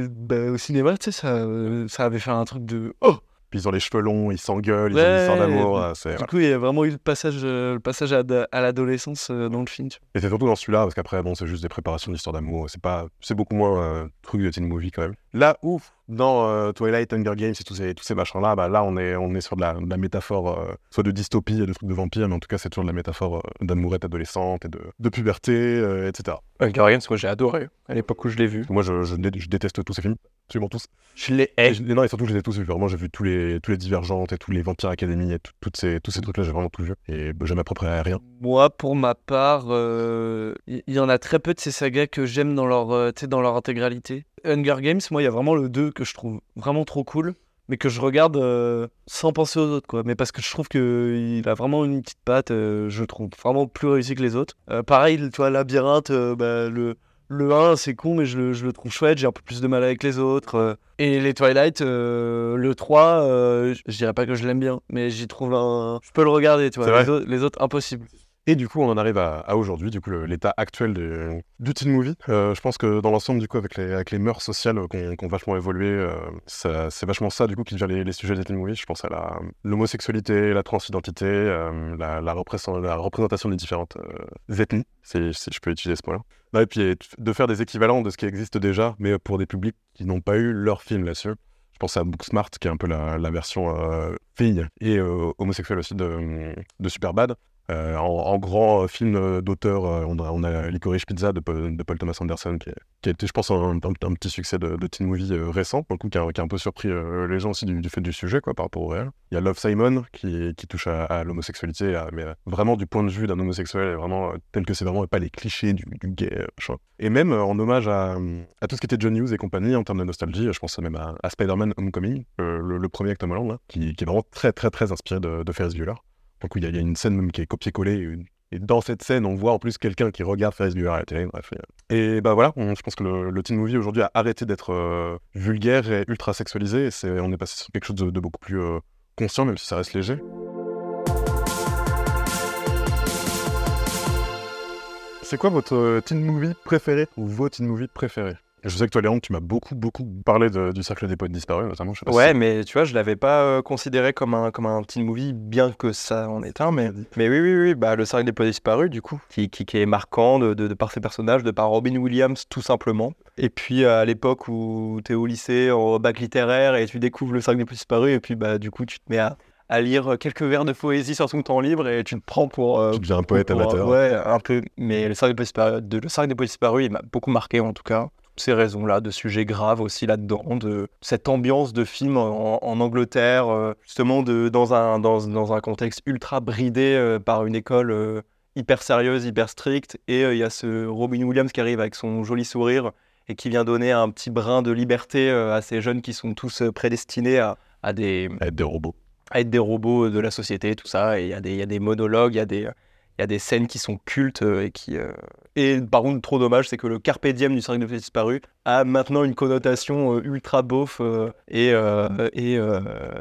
Speaker 3: et, bah, au cinéma, tu sais, ça, euh, ça avait fait un truc de oh
Speaker 1: Puis ils ont les cheveux longs, ils s'engueulent, ils ont
Speaker 3: Ouais,
Speaker 1: une histoire d'amour. euh, c'est-
Speaker 3: Du
Speaker 1: voilà.
Speaker 3: coup, il y a vraiment eu le passage, euh, le passage à, à l'adolescence euh, dans le film.
Speaker 1: Et c'est surtout dans celui-là, parce qu'après, bon, c'est juste des préparations d'histoire d'amour. C'est pas, c'est beaucoup moins euh, truc de teen movie quand même. Là où, dans euh, Twilight, Hunger Games et tous ces, tous ces machins-là, bah, là, on est, on est sur de la, de la métaphore, euh, soit de dystopie, de trucs de vampires, mais en tout cas, c'est toujours de la métaphore euh, d'amourette adolescente et de, de puberté, euh, etc.
Speaker 4: Hunger Games, moi j'ai adoré à l'époque où je l'ai vu.
Speaker 1: Moi, je, je, dé- je déteste tous ces films, absolument tous.
Speaker 4: Je l'ai
Speaker 1: Et je- non, et surtout, je les ai tous vus. Vraiment, j'ai vu tous les, tous les Divergentes et tous les Vampires Academy et tout- toutes ces, tous ces trucs-là, j'ai vraiment tout vu. Et bah, je m'approprierai rien.
Speaker 3: Moi, pour ma part, euh, il il y, en a très peu de ces sagas que j'aime dans leur, euh, dans leur intégralité. Hunger Games, moi, il y a vraiment le 2 que je trouve vraiment trop cool, mais que je regarde euh, sans penser aux autres, quoi. Mais parce que je trouve qu'il a vraiment une petite patte, euh, je trouve vraiment plus réussi que les autres. Euh, pareil, tu vois, Labyrinthe, euh, bah, le, le 1, c'est con, mais je le, je le trouve chouette, j'ai un peu plus de mal avec les autres. euh. Et les Twilight, euh, le 3, euh, je- dirais pas que je l'aime bien, mais j'y trouve un. Je peux le regarder, tu vois. Les, autres- les autres, impossible.
Speaker 1: Et du coup, on en arrive à, aujourd'hui, du coup, l'état actuel du teen movie. Euh, je pense que dans l'ensemble, du coup, avec les, mœurs sociales qui ont, qui ont vachement évolué, euh, c'est vachement ça, du coup, qui devient les, sujets des teen movies. Je pense à l'homosexualité, la transidentité, euh, la, la, représent- la représentation des différentes euh, ethnies, si, je peux utiliser ce mot-là. Ouais, et puis de faire des équivalents de ce qui existe déjà, mais pour des publics qui n'ont pas eu leur film là-dessus. Je pense à Booksmart, qui est un peu la, version euh, fille et euh, homosexuelle aussi de Superbad. Euh, en, grand euh, film euh, d'auteur, on, a, on Licorice Pizza de Paul, Thomas Anderson, qui, est- a été, je pense, un, petit succès de, de teen movie récent, pour le coup, qui a, un peu surpris les gens aussi du, fait du sujet, quoi, par rapport au réel. Il y a Love Simon, qui, touche à, l'homosexualité, mais vraiment du point de vue d'un homosexuel, vraiment tel que c'est vraiment, et pas les clichés du, du gay. Et même en hommage à, tout ce qui était John Hughes et compagnie, en termes de nostalgie, je pense même à, à Spider-Man Homecoming, le, premier avec Tom Holland, qui est vraiment très, très, très inspiré de, de Ferris Bueller. Donc il y, a- une scène même qui est copié-collé, une- et dans cette scène, on voit en plus quelqu'un qui regarde Ferris Bueller à télé. Bref. Et bah voilà, je pense que le, teen movie aujourd'hui a arrêté d'être euh, vulgaire et ultra sexualisé. Et on est passé sur quelque chose de, de beaucoup plus euh, conscient, même si ça reste léger. C'est quoi votre euh, teen movie préféré ou vos teen movies préférés? Je sais que toi, Léon, tu m'as beaucoup, beaucoup parlé de- du cercle des poètes disparus, notamment. Je sais pas si
Speaker 4: Ouais, mais tu vois, je l'avais pas euh, considéré comme un, comme un teen movie, bien que ça en est un. Mais, mais oui, oui, oui, bah, le cercle des poètes disparus, du coup, qui, qui, qui est marquant de, de, de par ses personnages, de par Robin Williams, tout simplement. Et puis, à l'époque où tu es au lycée, en bac littéraire, et tu découvres le cercle des poètes disparus, et puis, bah, du coup, tu te mets à, à lire quelques vers de poésie sur ton temps libre, et tu te prends pour. euh,
Speaker 1: Tu deviens un poète
Speaker 4: pour-
Speaker 1: amateur.
Speaker 4: Ouais, un peu. Mais le cercle des poètes disparus, de- le cercle des poètes disparus, il m'a beaucoup marqué, en tout cas ces raisons-là, de sujets graves aussi là-dedans, de cette ambiance de film en, en Angleterre, euh, justement de, dans, un, dans, dans un contexte ultra bridé euh, par une école euh, hyper sérieuse, hyper stricte, et il y a ce Robin Williams qui arrive avec son joli sourire et qui vient donner un petit brin de liberté à ces jeunes qui sont tous prédestinés à, à des,
Speaker 1: À être des robots.
Speaker 4: à être des robots de la société, tout ça. Et il y, y a des monologues, il y a des, il y a des scènes qui sont cultes euh, et qui. euh, Et par contre, trop dommage, c'est que le carpe diem du cercle des poètes disparus a maintenant une connotation euh, ultra beauf et, et,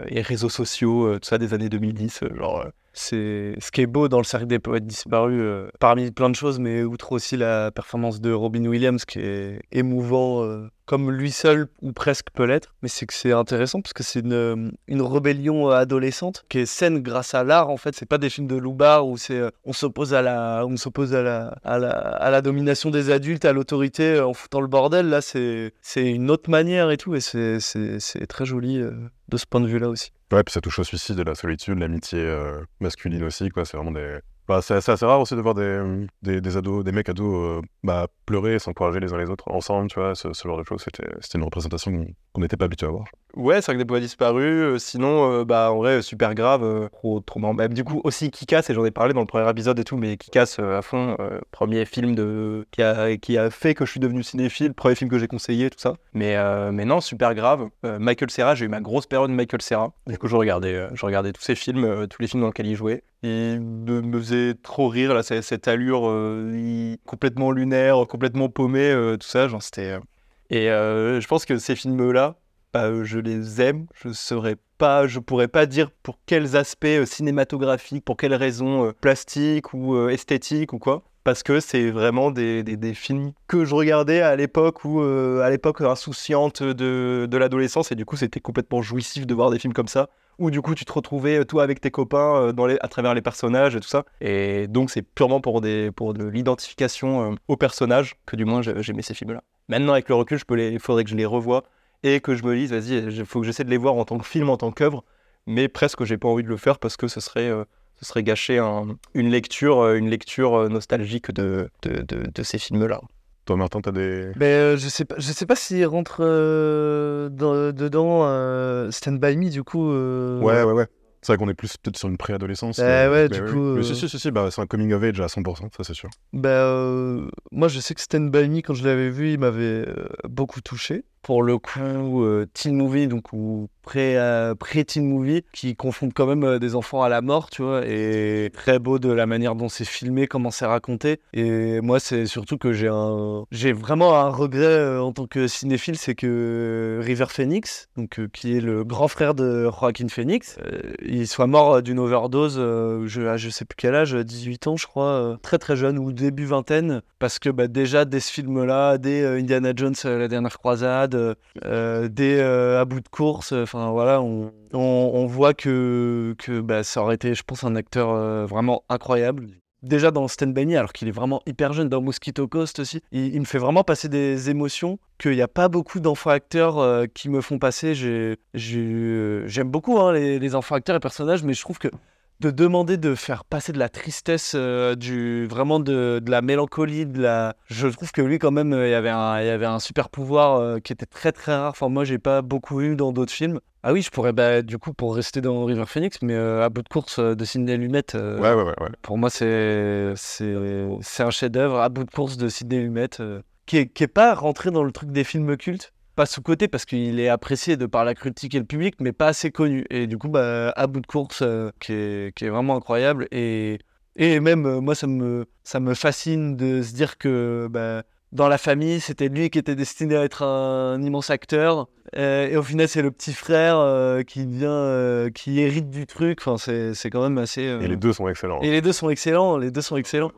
Speaker 4: et réseaux sociaux, tout ça des années 2010. euh, genre,
Speaker 3: C'est ce qui est beau dans le cercle des poètes disparus, euh, parmi plein de choses, mais outre aussi la performance de Robin Williams qui est émouvant, euh, comme lui seul ou presque peut l'être. Mais c'est que c'est intéressant parce que c'est une, euh, rébellion adolescente qui est saine grâce à l'art. En fait, c'est pas des films de loubar où c'est on s'oppose à la on s'oppose à la, à la domination des adultes, à l'autorité en foutant le bordel. Là, c'est c'est une autre manière et tout, et c'est c'est très joli de ce point de vue-là aussi.
Speaker 1: Ouais, puis ça touche au suicide, la solitude, l'amitié euh, masculine aussi, quoi. C'est vraiment des. Bah, c'est c'est assez rare aussi de voir des, des, ados, des mecs ados euh, bah, pleurer et s'encourager les uns les autres ensemble, tu vois. Ce, ce genre de choses, c'était une représentation qu'on n'était pas habitué à voir.
Speaker 4: Ouais, Cercle des poètes disparus. euh, sinon, euh, bah, en vrai, super grave. euh, trop, trop marrant. Du coup, aussi Kikas, et j'en ai parlé dans le premier épisode et tout, mais Kikas euh, à fond, premier film de... qui, a, qui a fait que je suis devenu cinéphile, premier film que j'ai conseillé, tout ça. Mais, mais non, super grave. Michael Serra, j'ai eu ma grosse période de Michael Serra. Du coup, je regardais, je regardais tous ses films, tous les films dans lesquels il jouait. Il me, faisait trop rire, là, cette, allure complètement lunaire, complètement paumé, euh, tout ça. Genre, c'était. Et je pense que ces films-là, euh, je les aime. Je saurais pas, je pourrais pas dire pour quels aspects euh, cinématographiques, pour quelles raisons euh, plastiques ou esthétiques ou quoi. Parce que c'est vraiment des, films que je regardais à l'époque où, à l'époque insouciante de, l'adolescence, et du coup c'était complètement jouissif de voir des films comme ça, où du coup tu te retrouvais toi avec tes copains à travers les personnages et tout ça. Et donc c'est purement pour, de l'identification euh, aux personnages que du moins j'ai- j'aimais ces films-là. Maintenant avec le recul, il faudrait que je les revoie et que je me dise, vas-y, il faut que j'essaie de les voir en tant que film, en tant qu'œuvre, mais presque j'ai pas envie de le faire parce que ce serait, euh, ce serait gâcher un- une lecture, euh, une lecture euh, nostalgique de, de, de- de ces films-là.
Speaker 1: Toi, Martin, t'as des.
Speaker 3: Mais euh, je sais pas, je sais pas s'il rentre euh, dans- dedans euh, Stand By Me du coup. euh,
Speaker 1: Ouais, ouais, ouais. C'est vrai qu'on est plus peut-être sur une préadolescence.
Speaker 3: Bah
Speaker 1: mais-
Speaker 3: ouais,
Speaker 1: mais
Speaker 3: du coup,
Speaker 1: Mais
Speaker 3: euh,
Speaker 1: si, si, si, si, bah, c'est un coming of age à 100%, ça c'est sûr.
Speaker 3: Bah, euh, moi, je sais que Stand By Me, quand je l'avais vu, il m'avait beaucoup touché. Pour le coup euh, teen movie, donc ou euh, pré-teen movie, qui confondent quand même euh, des enfants à la mort, tu vois, et très beau de la manière dont c'est filmé, comment c'est raconté. Et moi, c'est surtout que j'ai un, j'ai vraiment un regret euh, en tant que cinéphile, c'est que River Phoenix, donc qui est le grand frère de Joaquin Phoenix, il soit mort d'une overdose. je, à je sais plus quel âge, 18 ans, je crois, très très jeune ou début vingtaine, parce que bah, déjà dès ce film-là, dès Indiana Jones, la dernière croisade, dès à bout de course, voilà, on, on, voit que, que bah, ça aurait été, je pense, un acteur euh, vraiment incroyable. Déjà dans Stand By alors qu'il est vraiment hyper jeune, dans Mosquito Coast aussi, il, me fait vraiment passer des émotions qu'il n'y a pas beaucoup d'enfants acteurs euh, qui me font passer. Euh, J'aime beaucoup hein, les, les enfants acteurs et personnages, mais je trouve que de demander de faire passer de la tristesse, euh, du, vraiment de, de la mélancolie, de la... je trouve que lui quand même, euh, il y avait un, il y avait un super pouvoir euh, qui était très très rare. Enfin moi j'ai pas beaucoup eu dans d'autres films. Ah oui, je pourrais bah, du coup pour rester dans River Phoenix, mais à bout de course de Sidney Lumet.
Speaker 1: Ouais, ouais, ouais. ouais.
Speaker 3: pour moi, c'est c'est c'est un chef-d'œuvre à bout de course de Sidney Lumet qui est, qui est pas rentré dans le truc des films cultes, pas sous côté parce qu'il est apprécié de par la critique et le public, mais pas assez connu. Et du coup, bah, à bout de course, euh, qui, est, qui est vraiment incroyable et et même euh, moi, ça me ça me fascine de se dire que bah, dans la famille, c'était lui qui était destiné à être un, immense acteur. Euh, et au final, c'est le petit frère qui vient, qui hérite du truc. Enfin, c'est c'est quand même assez.
Speaker 1: Et les deux sont excellents.
Speaker 3: et les deux sont excellents, les deux sont excellents.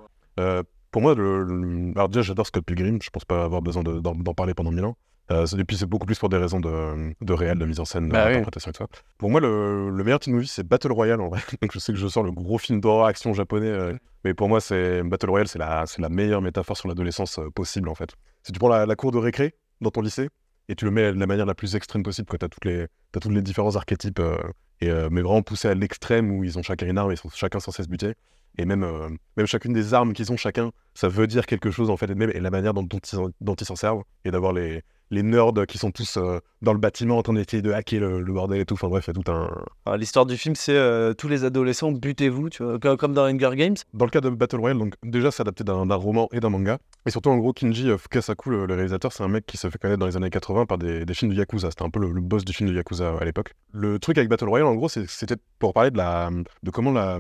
Speaker 1: Pour moi, le, le- alors déjà, j'adore Scott Pilgrim. Je pense pas avoir besoin de- d'en d'en parler pendant mille ans. Euh, et puis, c'est beaucoup plus pour des raisons de, de réel, de mise en scène,
Speaker 3: Bah oui.
Speaker 1: d'interprétation et tout ça. Pour moi, le, le meilleur teen movie, c'est Battle Royale en vrai. *laughs* Donc, je sais que je sors le gros film d'horreur action japonais. euh, mais pour moi, c'est Battle Royale, c'est la, meilleure métaphore sur l'adolescence euh, possible en fait. Si tu prends la, la cour de récré dans ton lycée et tu le mets de la manière la plus extrême possible, quand tu as, toutes les, t'as tous les différents archétypes, euh, et, mais vraiment poussés à l'extrême où ils ont chacun une arme, ils sont chacun censés se buter. Et même, euh, même chacune des armes qu'ils ont chacun, ça veut dire quelque chose en fait, et, même, et la manière dont, dont ils, s'en servent, et d'avoir les, les nerds qui sont tous euh, dans le bâtiment en train d'essayer de hacker le, le bordel et tout. Enfin bref, il y a tout un.
Speaker 3: Enfin, L'histoire du film, c'est euh, tous les adolescents, butez-vous, tu vois, comme, dans Hunger Games.
Speaker 1: Dans le cas de Battle Royale, donc déjà c'est adapté d'un roman et d'un manga. Et surtout, en gros, Kinji euh, Fukasaku, le, réalisateur, c'est un mec qui se fait connaître dans les années 80 par des, films de Yakuza. C'était un peu le, boss du film de Yakuza euh, à l'époque. Le truc avec Battle Royale, en gros, c'était pour parler de, de comment la,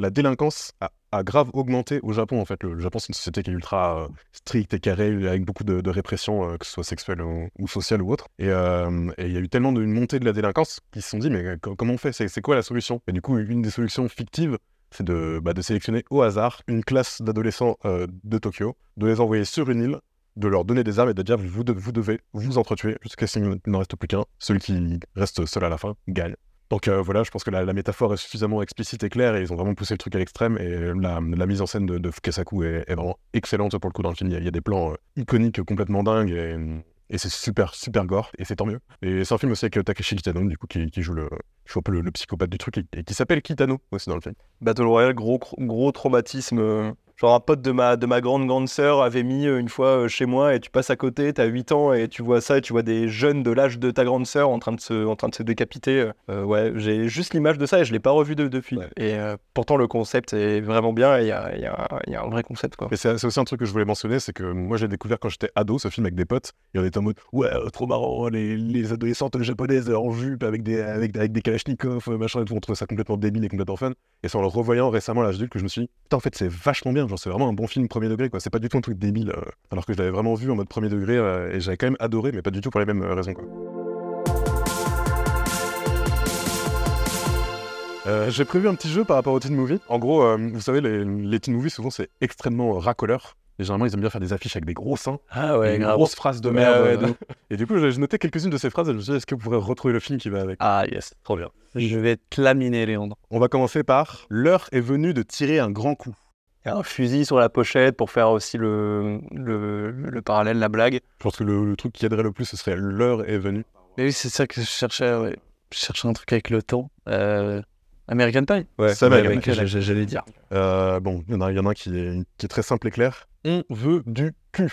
Speaker 1: la délinquance a, grave augmenté au Japon. En fait, le, Japon, c'est une société qui est ultra euh, stricte et carrée, avec beaucoup de, de répression, que ce soit sexuelle ou, sociale ou autre. Et il y a eu tellement d'une montée de la délinquance qu'ils se sont dit, mais co- comment on fait? C'est quoi la solution? Et du coup, une des solutions fictives, c'est de, bah, de sélectionner au hasard une classe d'adolescents euh, de Tokyo, de les envoyer sur une île, de leur donner des armes et de dire vous, vous devez vous entretuer jusqu'à ce qu'il n'en reste plus qu'un. Celui qui reste seul à la fin gagne. Donc euh, voilà, je pense que la, métaphore est suffisamment explicite et claire et ils ont vraiment poussé le truc à l'extrême et la, mise en scène de, de Fukasaku est, vraiment excellente pour le coup dans le film. Il y a, il y a des plans euh, iconiques complètement dingues et, et c'est super super gore et c'est tant mieux. Et c'est un film aussi avec euh, Takeshi Kitano du coup qui, joue le, un peu le, psychopathe du truc et, qui s'appelle Kitano aussi dans le film.
Speaker 4: Battle Royale, gros, gros traumatisme. Genre un pote de ma, de ma grande grande sœur avait mis euh, une fois euh, chez moi et tu passes à côté, t'as 8 ans et tu vois ça et tu vois des jeunes de l'âge de ta grande sœur en train de se, en train de se décapiter. euh, ouais, j'ai juste l'image de ça et je l'ai pas revu de- depuis.
Speaker 1: Ouais.
Speaker 4: Et euh, pourtant le concept est vraiment bien et il y a, y a- y a un vrai concept quoi.
Speaker 1: Mais c'est aussi un truc que je voulais mentionner, c'est que moi j'ai découvert quand j'étais ado ce film avec des potes, et on était en mode ouais, trop marrant, les, les adolescentes japonaises en jupe avec des, avec, avec des kalachnikovs, machin et tout, on trouvait ça complètement débile et complètement fun. Et c'est en le revoyant récemment à l'âge adulte que je me suis dit, putain, en fait, c'est vachement bien, genre c'est vraiment un bon film premier degré, quoi. C'est pas du tout un truc débile, euh, alors que je l'avais vraiment vu en mode premier degré euh, et j'avais quand même adoré, mais pas du tout pour les mêmes euh, raisons, quoi. Euh, j'ai prévu un petit jeu par rapport aux teen movies. En gros, euh, vous savez, les, les teen movies, souvent, c'est extrêmement euh, racoleur. Et généralement, ils aiment bien faire des affiches avec des gros seins.
Speaker 3: Ah
Speaker 1: et une grosse phrase de
Speaker 3: Ouais,
Speaker 1: merde.
Speaker 3: ouais,
Speaker 1: euh,
Speaker 3: de ouf.
Speaker 1: et du coup, j'ai j'ai noté quelques-unes de ces phrases et je me suis dit, est-ce que vous pourrez retrouver le film qui va avec?
Speaker 3: Ah yes, trop bien. Je vais te laminer, Léandre.
Speaker 1: On va commencer par L'heure est venue de tirer un grand coup.
Speaker 4: Il y a un fusil sur la pochette pour faire aussi le, le, le parallèle, la blague.
Speaker 1: Je pense que le, le truc qui aiderait le plus, ce serait L'heure est venue.
Speaker 3: Mais oui, c'est ça que je cherchais. Ouais. Je cherchais un truc avec le temps. Euh, American Pie
Speaker 4: Ouais,
Speaker 1: Ça va,
Speaker 3: J'allais dire.
Speaker 1: Euh, bon, il y en a, il y en a un qui est, qui est très simple et clair. On veut du cul.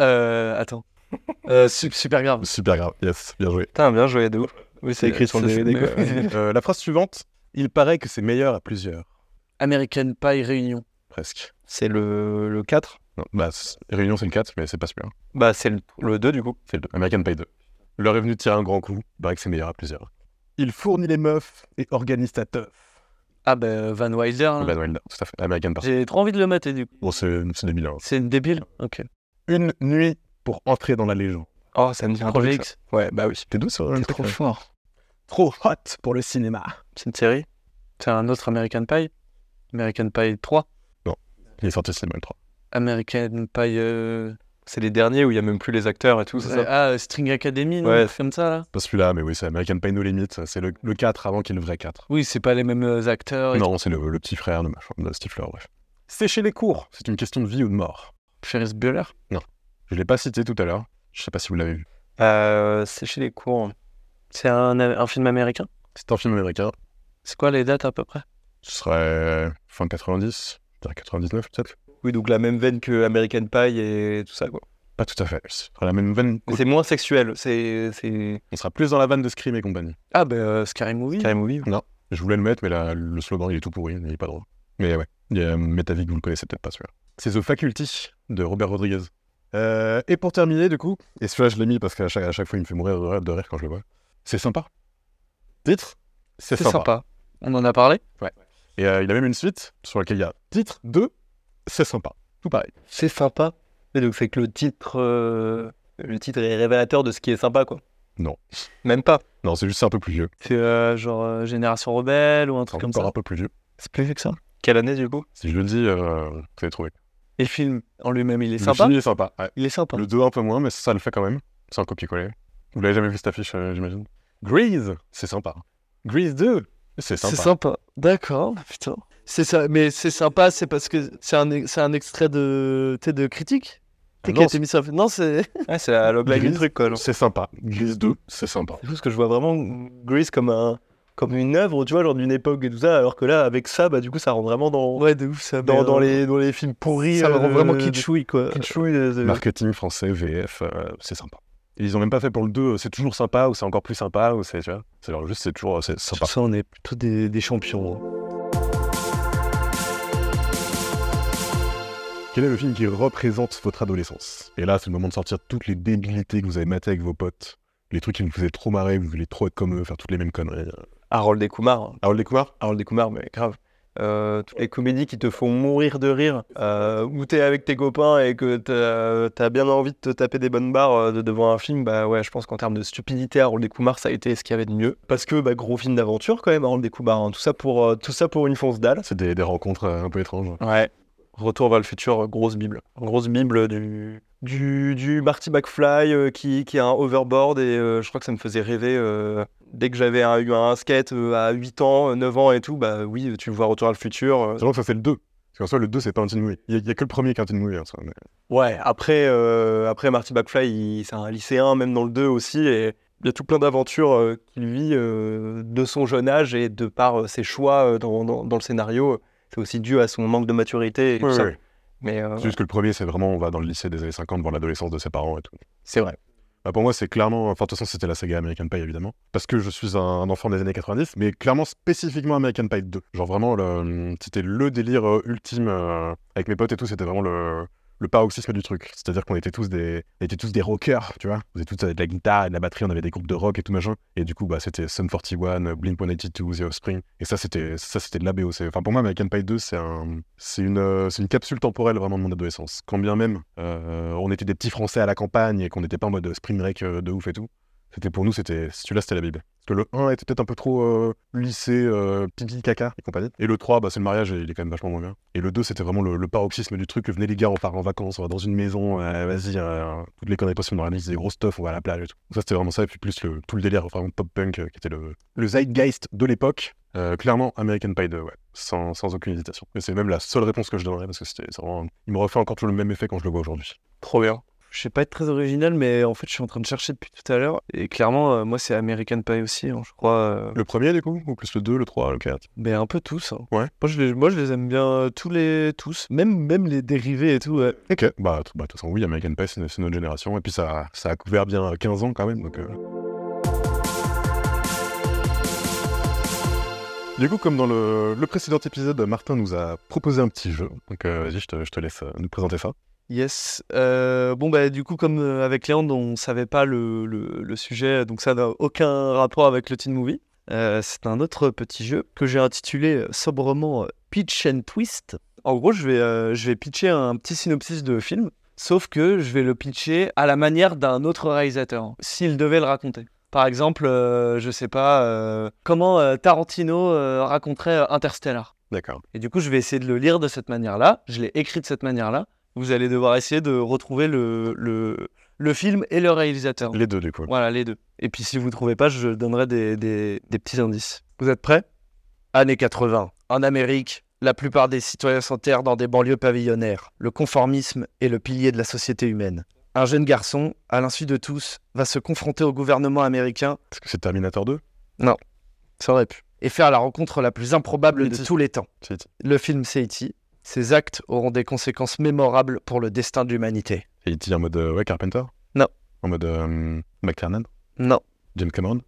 Speaker 3: Euh, attends. *laughs* Euh, su- super grave.
Speaker 1: Super grave, yes, bien joué.
Speaker 4: Putain, bien joué de ouf. Oui, c'est écrit sur le DVD.
Speaker 3: c'est-
Speaker 4: quoi. *laughs*
Speaker 1: La phrase suivante, il paraît que c'est meilleur à plusieurs.
Speaker 3: American Pie Réunion.
Speaker 1: Presque.
Speaker 4: C'est le, le 4
Speaker 1: Non, bah, c'est- Réunion, c'est le 4, mais c'est pas celui-là.
Speaker 4: Bah, c'est le, le 2 du coup.
Speaker 1: C'est le 2. American Pie 2. L'heure est venue de tirer un grand coup. Bah, que c'est meilleur à plusieurs. Il fournit les meufs et organise ta teuf.
Speaker 3: Ah ben Van Wilder. hein.
Speaker 1: Van Wilder, tout à fait. American Person.
Speaker 3: J'ai trop envie de le mater du coup.
Speaker 1: Bon, c'est c'est 2001.
Speaker 3: C'est une débile Ok.
Speaker 1: Une nuit pour entrer dans la légende.
Speaker 4: Oh, ça me dit un truc. ça.
Speaker 3: X.
Speaker 4: Ouais, bah oui.
Speaker 1: T'es douce sur
Speaker 3: C'est trop fort.
Speaker 1: Trop hot pour le cinéma.
Speaker 3: C'est une série C'est un autre American Pie American Pie 3
Speaker 1: Il est sorti cinéma le 3.
Speaker 3: American Pie. euh,
Speaker 4: C'est les derniers où il y a même plus les acteurs et tout, c'est
Speaker 3: ouais,
Speaker 4: ça
Speaker 3: ah, String Academy, non
Speaker 4: Ouais.
Speaker 3: Comme ça là
Speaker 1: Pas celui-là, mais oui, c'est American Pie No Limit. C'est le, le 4 avant qu'il y ait le vrai 4.
Speaker 3: Oui, c'est pas les mêmes euh, acteurs. et
Speaker 1: Non, c'est le, le petit frère de, machin, de Stifler, bref. Sécher les cours, c'est une question de vie ou de mort.
Speaker 3: Ferris Bueller
Speaker 1: Je l'ai pas cité tout à l'heure. Je sais pas si vous l'avez vu.
Speaker 4: euh, C'est chez les cours.
Speaker 3: C'est un, un film américain?
Speaker 1: C'est un film américain.
Speaker 3: C'est quoi les dates à peu près?
Speaker 1: Ce serait fin 90, je dirais 99 peut-être.
Speaker 4: Oui, donc la même veine que American Pie et tout ça, quoi.
Speaker 1: Pas tout à fait. Ce la même veine.
Speaker 4: Mais c'est moins sexuel. C'est. c'est-
Speaker 1: On sera plus dans la vanne de Scream et compagnie.
Speaker 3: Ah ben euh, Scary Movie.
Speaker 4: Scary Movie.
Speaker 1: Je voulais le mettre, mais la- le slogan il est tout pourri, il est pas drôle. Mais ouais, il y a Metavic, vous le connaissez peut-être pas celui-là. C'est The Faculty de Robert Rodriguez. Euh, et pour terminer, du coup, et celui-là je l'ai mis parce qu'à chaque, à chaque fois il me fait mourir de rire, de rire quand je le vois. C'est sympa. Titre? C'est
Speaker 3: C'est
Speaker 1: sympa.
Speaker 3: sympa. On en a parlé?
Speaker 1: Et euh, il a même une suite sur laquelle il y a titre 2, c'est sympa. Tout pareil.
Speaker 4: C'est sympa. Et donc c'est que le titre, euh, le titre est révélateur de ce qui est sympa, quoi.
Speaker 1: Non.
Speaker 4: Même pas.
Speaker 1: Non, c'est juste c'est un peu plus vieux.
Speaker 3: C'est euh, genre Génération Rebelle ou un truc comme
Speaker 1: Encore
Speaker 3: ça
Speaker 1: un peu plus vieux.
Speaker 3: C'est plus vieux que ça.
Speaker 4: Quelle année du coup?
Speaker 1: Si je le dis, vous allez trouver.
Speaker 3: Et le film en lui-même, il est
Speaker 1: Le
Speaker 3: sympa?
Speaker 1: film est sympa. ouais.
Speaker 3: Il est sympa.
Speaker 1: Le 2 un peu moins, mais ça le fait quand même. C'est un copier-coller. Vous l'avez jamais vu cette affiche, j'imagine? Grease, c'est sympa. Grease 2, c'est
Speaker 3: C'est
Speaker 1: sympa.
Speaker 3: D'accord, putain. C'est ça, mais c'est sympa, c'est parce que c'est un, c'est un extrait de, de critique
Speaker 1: Ah
Speaker 3: T'es qui
Speaker 1: non,
Speaker 3: a été mis sur la- Non, c'est. *laughs*
Speaker 4: Ouais, c'est la logline du
Speaker 1: Grease,
Speaker 4: truc, quoi.
Speaker 1: C'est sympa. Grease 2, c'est sympa.
Speaker 4: C'est juste que je vois vraiment Grease comme un comme une œuvre, tu vois, genre d'une époque et tout ça, alors que là, avec ça, bah du coup, ça rentre vraiment dans
Speaker 3: Ouais, de ouf, ça.
Speaker 4: dans,
Speaker 3: euh,
Speaker 4: les dans les films pourris.
Speaker 3: Ça me rend
Speaker 4: euh,
Speaker 3: vraiment
Speaker 4: de-
Speaker 3: kitschouille, quoi.
Speaker 4: kitschouille, de-
Speaker 1: Marketing français, VF, euh, c'est sympa. Et ils ont même pas fait pour le 2, euh, c'est toujours sympa, ou c'est encore plus sympa, ou c'est, tu vois. C'est genre juste, c'est toujours, euh, c'est
Speaker 3: Sur
Speaker 1: sympa.
Speaker 3: ça, on est plutôt des, des champions. hein.
Speaker 1: Quel est le film qui représente votre adolescence? Et là, c'est le moment de sortir toutes les débilités que vous avez matées avec vos potes, les trucs qui vous faisaient trop marrer, vous voulez trop être comme eux, faire toutes les mêmes conneries.
Speaker 4: Harold et Kumar.
Speaker 1: Harold Kumar
Speaker 4: Harold et Kumar, mais grave. Euh, toutes les comédies qui te font mourir de rire, euh, où t'es avec tes copains et que t'as as bien envie de te taper des bonnes barres euh, de, devant un film, bah ouais, je pense qu'en termes de stupidité, Harold et Kumar, ça a été ce qu'il y avait de mieux. Parce que, bah, gros film d'aventure quand même, Harold et Kumar, hein. tout, ça pour, tout ça pour une fonce dalle.
Speaker 1: C'est des, des rencontres un peu étranges.
Speaker 4: Ouais. Retour vers le futur, grosse bible. Grosse bible du, du, du Marty McFly euh, qui, qui a un overboard et euh, je crois que ça me faisait rêver. euh, dès que j'avais eu un skate à 8 ans, euh, 9 ans et tout, bah oui, tu vois Retour vers le futur.
Speaker 1: Sachant que ça, c'est le 2. Parce qu'en soi, le 2, c'est pas un teen movie. Il y, a- que le premier qui est un teen movie. en soi, mais-
Speaker 4: Ouais, après, après Marty McFly, c'est un lycéen, même dans le 2 aussi, et il y a tout plein d'aventures qu'il vit de son jeune âge et de par ses choix dans, dans- dans le scénario. C'est aussi dû à son manque de maturité et tout
Speaker 1: Ouais,
Speaker 4: ça.
Speaker 1: ouais.
Speaker 4: Mais euh,
Speaker 1: C'est juste que le premier, c'est vraiment, on va dans le lycée des années 50, voir l'adolescence de ses parents et tout.
Speaker 4: c'est vrai.
Speaker 1: Bah, pour moi, c'est clairement. Enfin, de toute façon, c'était la saga American Pie, évidemment. Parce que je suis un, enfant des années 90, mais clairement, spécifiquement American Pie 2. Genre, vraiment, le- c'était le délire euh, ultime. euh, avec mes potes et tout, c'était vraiment le, le paroxysme du truc. C'est-à-dire qu'on était tous des, on était tous des rockers, tu vois. On était tous avec de la guitare et de la batterie, on avait des groupes de rock et tout machin. Et du coup, bah, c'était Sum 41, Blink 182, The Offspring. Et ça, c'était, ça, c'était de la BO. Enfin, pour moi, American Pie 2, c'est un, c'est une, euh, c'est une capsule temporelle vraiment de mon adolescence. Quand bien même, euh, on était des petits Français à la campagne et qu'on n'était pas en mode spring break euh, de ouf et tout. C'était pour nous, c'était celui-là, c'était la Bible. Parce que le 1 était peut-être un peu trop euh, lycée, euh, caca et compagnie. Et le 3, bah, c'est le mariage et il est quand même vachement moins bien. Et le 2, c'était vraiment le, paroxysme du truc. Venez les gars, on part en vacances, on va dans une maison, euh, vas-y, euh, toutes les conneries possibles, on organise des gros stuff, on va à la plage et tout. Ça, c'était vraiment ça. Et puis plus le, tout le délire vraiment pop-punk euh, qui était le, le zeitgeist de l'époque. Clairement, American Pie 2, ouais, sans, sans aucune hésitation. Et c'est même la seule réponse que je donnerais parce que c'était vraiment. Il me refait encore toujours le même effet quand je le vois aujourd'hui.
Speaker 4: Trop bien.
Speaker 3: Je sais pas être très original, mais en fait, je suis en train de chercher depuis tout à l'heure. Et clairement, euh, moi, c'est American Pie aussi, hein, je crois. euh,
Speaker 1: Le premier, du coup Ou plus le 2, le 3, le 4
Speaker 3: Mais un peu tous. hein.
Speaker 1: Ouais.
Speaker 3: Moi, je les, moi, je les aime bien euh, tous les tous, même même les dérivés et tout. ouais.
Speaker 1: Ok, bah, t- bah, de toute façon, oui, American Pie, c'est c'est notre génération. Et puis, ça, ça a couvert bien 15 ans quand même. Donc, euh. Du coup, comme dans le, le précédent épisode, Martin nous a proposé un petit jeu. Donc, euh, vas-y, je te, je te laisse euh, nous présenter ça.
Speaker 3: Yes. Euh, bon, bah, du coup, comme euh, avec Léandre, on savait pas le, le- le sujet, donc ça n'a aucun rapport avec le teen movie. Euh, c'est un autre petit jeu que j'ai intitulé sobrement Pitch and Twist. En gros, je vais, je vais pitcher un petit synopsis de film, sauf que je vais le pitcher à la manière d'un autre réalisateur, s'il devait le raconter. Par exemple, je sais pas, comment Tarantino raconterait Interstellar.
Speaker 1: D'accord.
Speaker 3: Et du coup, je vais essayer de le lire de cette manière-là. Je l'ai écrit de cette manière-là. Vous allez devoir essayer de retrouver le, le, le film et le réalisateur.
Speaker 1: Les deux, du coup.
Speaker 3: Voilà, les deux. Et puis, si vous ne trouvez pas, je donnerai des, des- des petits indices. Vous êtes prêts? Années 80. En Amérique, la plupart des citoyens s'enterrent dans des banlieues pavillonnaires. Le conformisme est le pilier de la société humaine. Un jeune garçon, à l'insu de tous, va se confronter au gouvernement américain
Speaker 1: Est-ce que c'est Terminator 2
Speaker 3: ça aurait pu. Et faire la rencontre la plus improbable de tous les temps. Le film c'est Ses actes auront des conséquences mémorables pour le destin de l'humanité.
Speaker 1: Et il en mode euh, ouais, Carpenter?
Speaker 3: Non.
Speaker 1: En mode euh, McTiernan
Speaker 3: Non.
Speaker 1: James Cameron?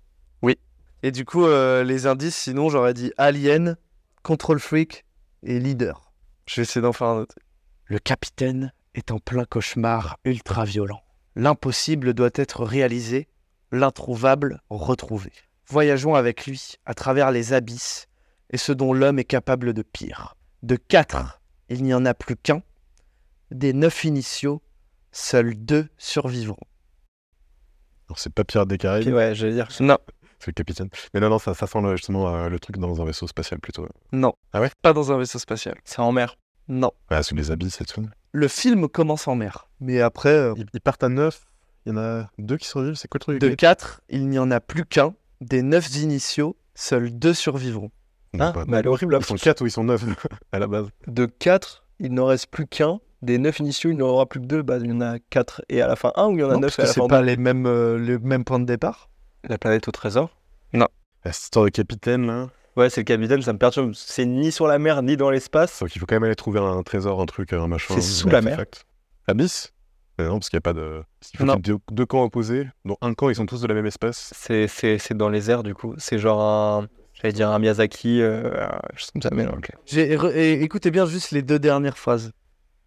Speaker 3: Et du coup, euh, les indices, sinon, j'aurais dit Alien, Control Freak et Leader. Je vais essayer d'en faire un autre. Le capitaine est en plein cauchemar ultra violent. L'impossible doit être réalisé, l'introuvable retrouvé. Voyageons avec lui à travers les abysses et ce dont l'homme est capable de pire. De quatre, il n'y en a plus qu'un. Des neuf initiaux, seuls deux survivront.
Speaker 1: Alors, c'est pas Pirates des Caraïbes,
Speaker 4: Ouais, j'allais dire.
Speaker 3: Non,
Speaker 1: c'est le capitaine. Mais non, non, ça, ça sent le- justement euh, le truc dans un vaisseau spatial plutôt.
Speaker 3: non.
Speaker 1: Ah ouais?
Speaker 3: Pas dans un vaisseau spatial.
Speaker 4: C'est en mer.
Speaker 3: Non.
Speaker 1: Ouais, sous les abysses et tout.
Speaker 3: Le film commence en mer. Mais après, euh,
Speaker 1: Ils, ils partent à 9, il y en a deux qui survivent, c'est quoi le truc
Speaker 3: de 4, il n'y en a plus qu'un. Des 9 initiaux, seuls deux survivront.
Speaker 1: Non,
Speaker 4: Hein
Speaker 1: pas-
Speaker 4: Mais elle est horrible la
Speaker 1: Ils sont
Speaker 4: France.
Speaker 1: 4 ou ils sont 9 *laughs* à la base
Speaker 4: De 4, il n'en reste plus qu'un. Des 9 initiaux, il n'en aura plus que 2. Bah, il y en a 4 et à la fin 1 ou il y en a
Speaker 3: Non,
Speaker 4: 9
Speaker 3: parce
Speaker 4: et à
Speaker 3: que
Speaker 4: la
Speaker 3: c'est
Speaker 4: fin
Speaker 3: pas les mêmes, euh, les mêmes points de départ.
Speaker 4: 2 La planète au trésor.
Speaker 1: La Cette histoire de capitaine là.
Speaker 4: Ouais, c'est le capitaine, ça me perturbe. C'est ni sur la mer ni dans l'espace.
Speaker 1: Donc il faut quand même aller trouver un trésor, un truc, un machin.
Speaker 4: C'est sous la mer.
Speaker 1: Abyss Non, parce qu'il n'y a pas de. Il faut
Speaker 3: Non.
Speaker 1: qu'il y ait deux, camps opposés, dont un camp ils sont tous de la même espèce.
Speaker 4: C'est, c'est, c'est dans les airs du coup. C'est genre un. J'allais dire un Miyazaki. Euh, je sais comme ça, mais non, ok.
Speaker 3: J'ai- écoutez bien juste les deux dernières phrases.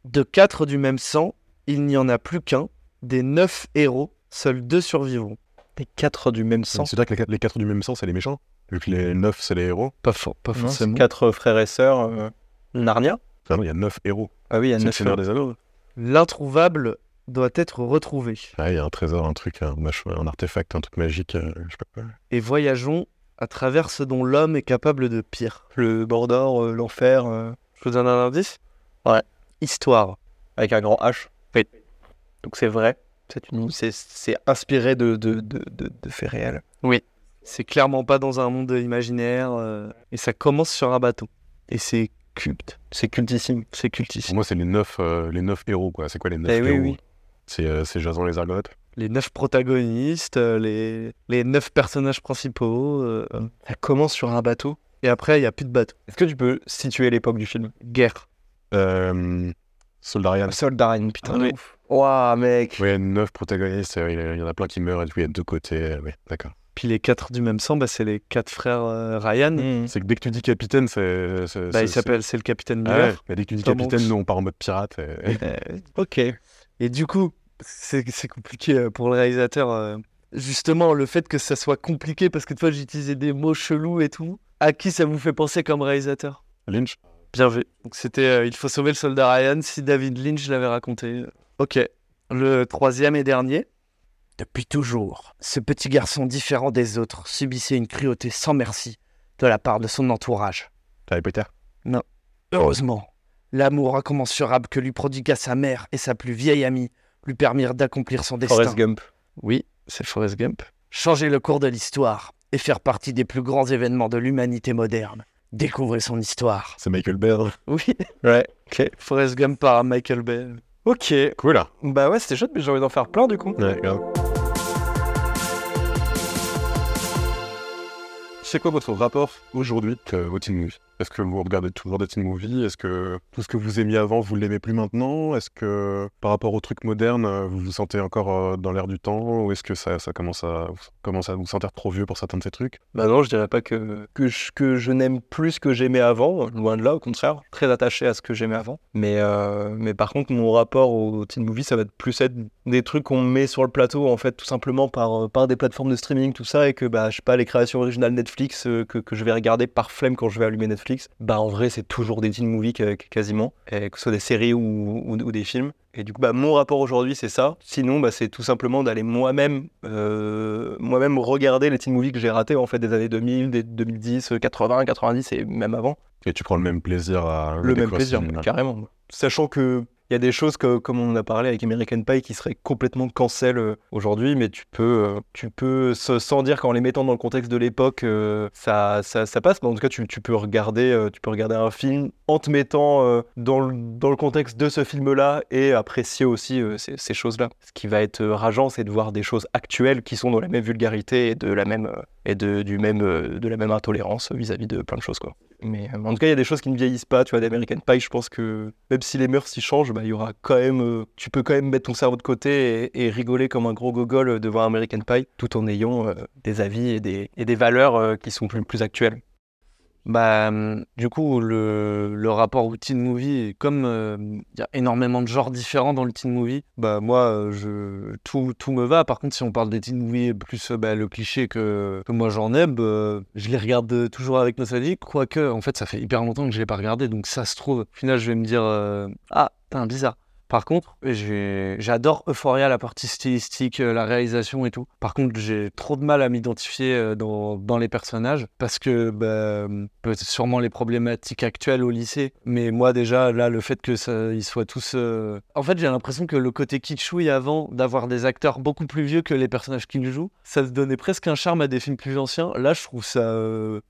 Speaker 3: De 4 du même sang, il n'y en a plus qu'un. Des 9 héros, seuls deux survivront.
Speaker 4: Les 4 du même sang.
Speaker 1: C'est-à-dire que les quatre, les quatre du même sang, c'est les méchants. Vu que les 9, c'est les héros.
Speaker 3: Pas, for- pas
Speaker 4: Non,
Speaker 3: forcément.
Speaker 4: c'est 4 frères et sœurs. euh, Narnia
Speaker 1: Enfin, non, il y a 9 héros.
Speaker 4: Ah oui, il y a
Speaker 1: C'est le
Speaker 4: 9
Speaker 1: Seigneur des Anneaux.
Speaker 3: L'introuvable doit être retrouvé.
Speaker 1: Ouais, il y a un trésor, un truc, un, un artefact, un truc magique, euh, je sais pas quoi.
Speaker 3: Et voyageons à travers ce dont l'homme est capable de pire.
Speaker 4: Le Mordor, euh, l'enfer, euh,
Speaker 3: Je vous donne un indice?
Speaker 4: Ouais.
Speaker 3: Histoire.
Speaker 4: avec un grand H?
Speaker 3: Oui.
Speaker 4: Donc c'est vrai. C'est, une... c'est, c'est inspiré de, de, de, de, de faits réels.
Speaker 3: C'est clairement pas dans un monde imaginaire. euh, et ça commence sur un bateau. Et c'est culte.
Speaker 4: C'est cultissime.
Speaker 3: C'est
Speaker 1: Pour
Speaker 3: cultissime.
Speaker 1: moi, c'est les 9 les neuf héros, quoi. C'est quoi les 9
Speaker 4: Eh oui,
Speaker 1: héros?
Speaker 4: oui.
Speaker 1: C'est euh, c'est Jason les Argonautes
Speaker 3: Les neuf protagonistes, euh, les, les neuf personnages principaux. euh,
Speaker 4: Ça commence sur un bateau.
Speaker 3: et après, il n'y a plus de bateau.
Speaker 4: Est-ce que tu peux situer l'époque du film?
Speaker 3: Guerre.
Speaker 1: euh, Soldarian.
Speaker 4: Soldat Ryan, putain.
Speaker 3: Ah
Speaker 4: de
Speaker 3: oui.
Speaker 4: ouf. Ouah, mec.
Speaker 1: Ouais, 9 protagonistes, euh, il y a- il y en a plein qui meurent et tout, il y a deux côtés. ouais, d'accord.
Speaker 3: Puis les quatre du même sang, bah, c'est les quatre frères euh, Ryan.
Speaker 4: Mmh.
Speaker 1: C'est que dès que tu dis capitaine, c'est. c'est-
Speaker 3: Bah,
Speaker 1: c'est-
Speaker 3: il s'appelle, c'est le capitaine
Speaker 1: Ah ouais,
Speaker 3: Miller.
Speaker 1: mais dès que tu dis
Speaker 3: Tom
Speaker 1: capitaine,
Speaker 3: Hanks.
Speaker 1: nous on part en mode pirate. et-
Speaker 4: Euh, ok.
Speaker 3: Et du coup, c'est c'est compliqué euh, pour le réalisateur. euh, Justement, le fait que ça soit compliqué parce que toi, j'utilisais des mots chelous et tout. À qui ça vous fait penser comme réalisateur?
Speaker 1: Lynch
Speaker 3: Bien vu. Donc c'était euh, Il faut sauver le soldat Ryan si David Lynch l'avait raconté. Ok. Le troisième et dernier. Depuis toujours, ce petit garçon différent des autres subissait une cruauté sans merci de la part de son entourage.
Speaker 1: Harry Potter?
Speaker 3: Heureusement, l'amour incommensurable que lui prodigua sa mère et sa plus vieille amie lui permirent d'accomplir son destin.
Speaker 4: Forrest Gump.
Speaker 3: Oui, c'est Forrest Gump. Changer le cours de l'histoire et faire partie des plus grands événements de l'humanité moderne. Découvrez son histoire.
Speaker 1: C'est Michael Bay.
Speaker 3: Oui, *laughs*
Speaker 4: Ouais. Ok.
Speaker 3: Forrest Gump par Michael Bay.
Speaker 4: Ok.
Speaker 1: Cool là.
Speaker 4: Bah ouais, c'était chouette, mais j'ai envie d'en faire plein du coup.
Speaker 1: Ouais, grave. C'est quoi votre rapport aujourd'hui euh, au teen movie Est-ce que vous regardez toujours des teen movies? Est-ce que tout ce que vous aimiez avant, vous l'aimez plus maintenant? Est-ce que par rapport aux trucs modernes, euh, vous vous sentez encore euh, dans l'air du temps? Ou est-ce que ça, commence, à, vous sentir trop vieux pour certains de ces trucs?
Speaker 4: Bah non, je dirais pas que, que je, n'aime plus ce que j'aimais avant, loin de là, au contraire, très attaché à ce que j'aimais avant. Mais, euh, mais par contre, mon rapport au teen movie, ça va plus être des trucs qu'on met sur le plateau, en fait, tout simplement par, par des plateformes de streaming, tout ça, et que, bah, je sais pas, les créations originales Netflix que, que je vais regarder par flemme quand je vais allumer Netflix, bah en vrai, c'est toujours des teen movies quasiment, que ce soit des séries ou, ou, des films. Et du coup, bah, mon rapport aujourd'hui, c'est ça. Sinon, bah, c'est tout simplement d'aller moi-même euh, moi-même regarder les teen movies que j'ai ratés en fait des années 2000, des 2010, 80, 90 et même avant.
Speaker 1: Et tu prends le même plaisir à
Speaker 4: le même plaisir, carrément. Sachant que il y a des choses que, comme on a parlé avec American Pie qui seraient complètement cancel euh, aujourd'hui, mais tu peux, euh, tu peux sans dire qu'en les mettant dans le contexte de l'époque, euh, ça, ça, ça, passe. Mais en tout cas, tu, tu peux regarder, tu peux regarder un film en te mettant dans, le, dans le contexte de ce film-là et apprécier aussi ces, choses-là. Ce qui va être rageant, c'est de voir des choses actuelles qui sont dans la même vulgarité et de la même, et de, du même, de la même intolérance vis-à-vis de plein de choses, quoi. Mais en tout cas, il y a des choses qui ne vieillissent pas. Tu vois, d'American Pie, je pense que même si les mœurs s'y changent, bah, y aura quand même. Euh, tu peux quand même mettre ton cerveau de côté et, rigoler comme un gros gogol devant American Pie, tout en ayant euh, des avis et des, et des valeurs euh, qui sont plus, plus actuelles.
Speaker 3: Bah, du coup, le, le rapport au teen movie, comme il y a énormément de genres différents dans le teen movie, bah moi, je, tout, tout me va. Par contre, si on parle des teen movies plus bah, le cliché que, que moi j'en aime, bah, je les regarde toujours avec nostalgie. Quoique, en fait, ça fait hyper longtemps que je l'ai pas regardé, donc ça se trouve, au final, je vais me dire ah, putain, bizarre. Par contre, j'adore Euphoria, la partie stylistique, euh, la réalisation et tout. Par contre, j'ai trop de mal à m'identifier euh, dans, les personnages parce que bah, sûrement les problématiques actuelles au lycée. Mais moi déjà, là, le fait que soient tous... Euh, en fait, j'ai l'impression que le côté kitschouille avant, d'avoir des acteurs beaucoup plus vieux que les personnages qu'ils jouent, ça se donnait presque un charme à des films plus anciens. Là, je trouve ça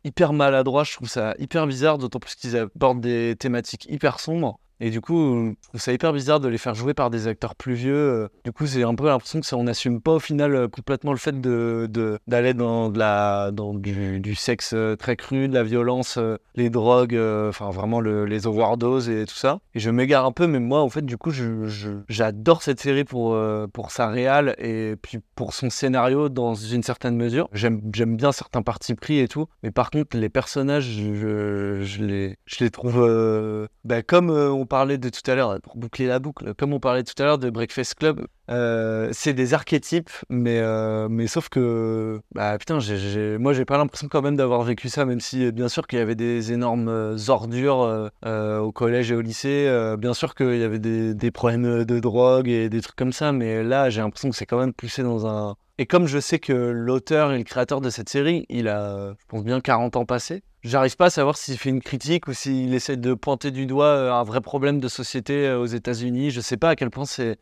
Speaker 3: hyper maladroit, je trouve ça hyper bizarre, d'autant plus qu'ils abordent des thématiques hyper sombres. Et du coup, c'est hyper bizarre de les faire jouer par des acteurs plus vieux. Euh. Du coup, c'est un peu l'impression que ça, on n'assume pas au final euh, complètement le fait de, d'aller dans, de la, dans du, sexe euh, très cru, de la violence, les drogues, enfin vraiment les overdoses et tout ça. Et je m'égare un peu, mais moi, en fait, du coup, j'adore cette série pour, pour sa réal et puis pour son scénario dans une certaine mesure. J'aime, j'aime bien certains partis pris et tout, mais par contre, les personnages, je, les, je les trouve bah, comme on parlait de tout à l'heure, pour boucler la boucle, comme on parlait tout à l'heure de Breakfast Club, euh, c'est des archétypes, mais, euh, mais sauf que, bah putain, j'ai, moi j'ai pas l'impression quand même d'avoir vécu ça, même si bien sûr qu'il y avait des énormes euh, ordures au collège et au lycée, bien sûr qu'il y avait des, problèmes de drogue et des trucs comme ça, mais là j'ai l'impression que c'est quand même poussé dans un. Et comme je sais que l'auteur et le créateur de cette série, il a, je pense bien 40 ans passés, J'arrive pas à savoir s'il fait une critique ou s'il essaie de pointer du doigt euh, un vrai problème de société euh, aux États-Unis. Je sais pas à quel point c'est,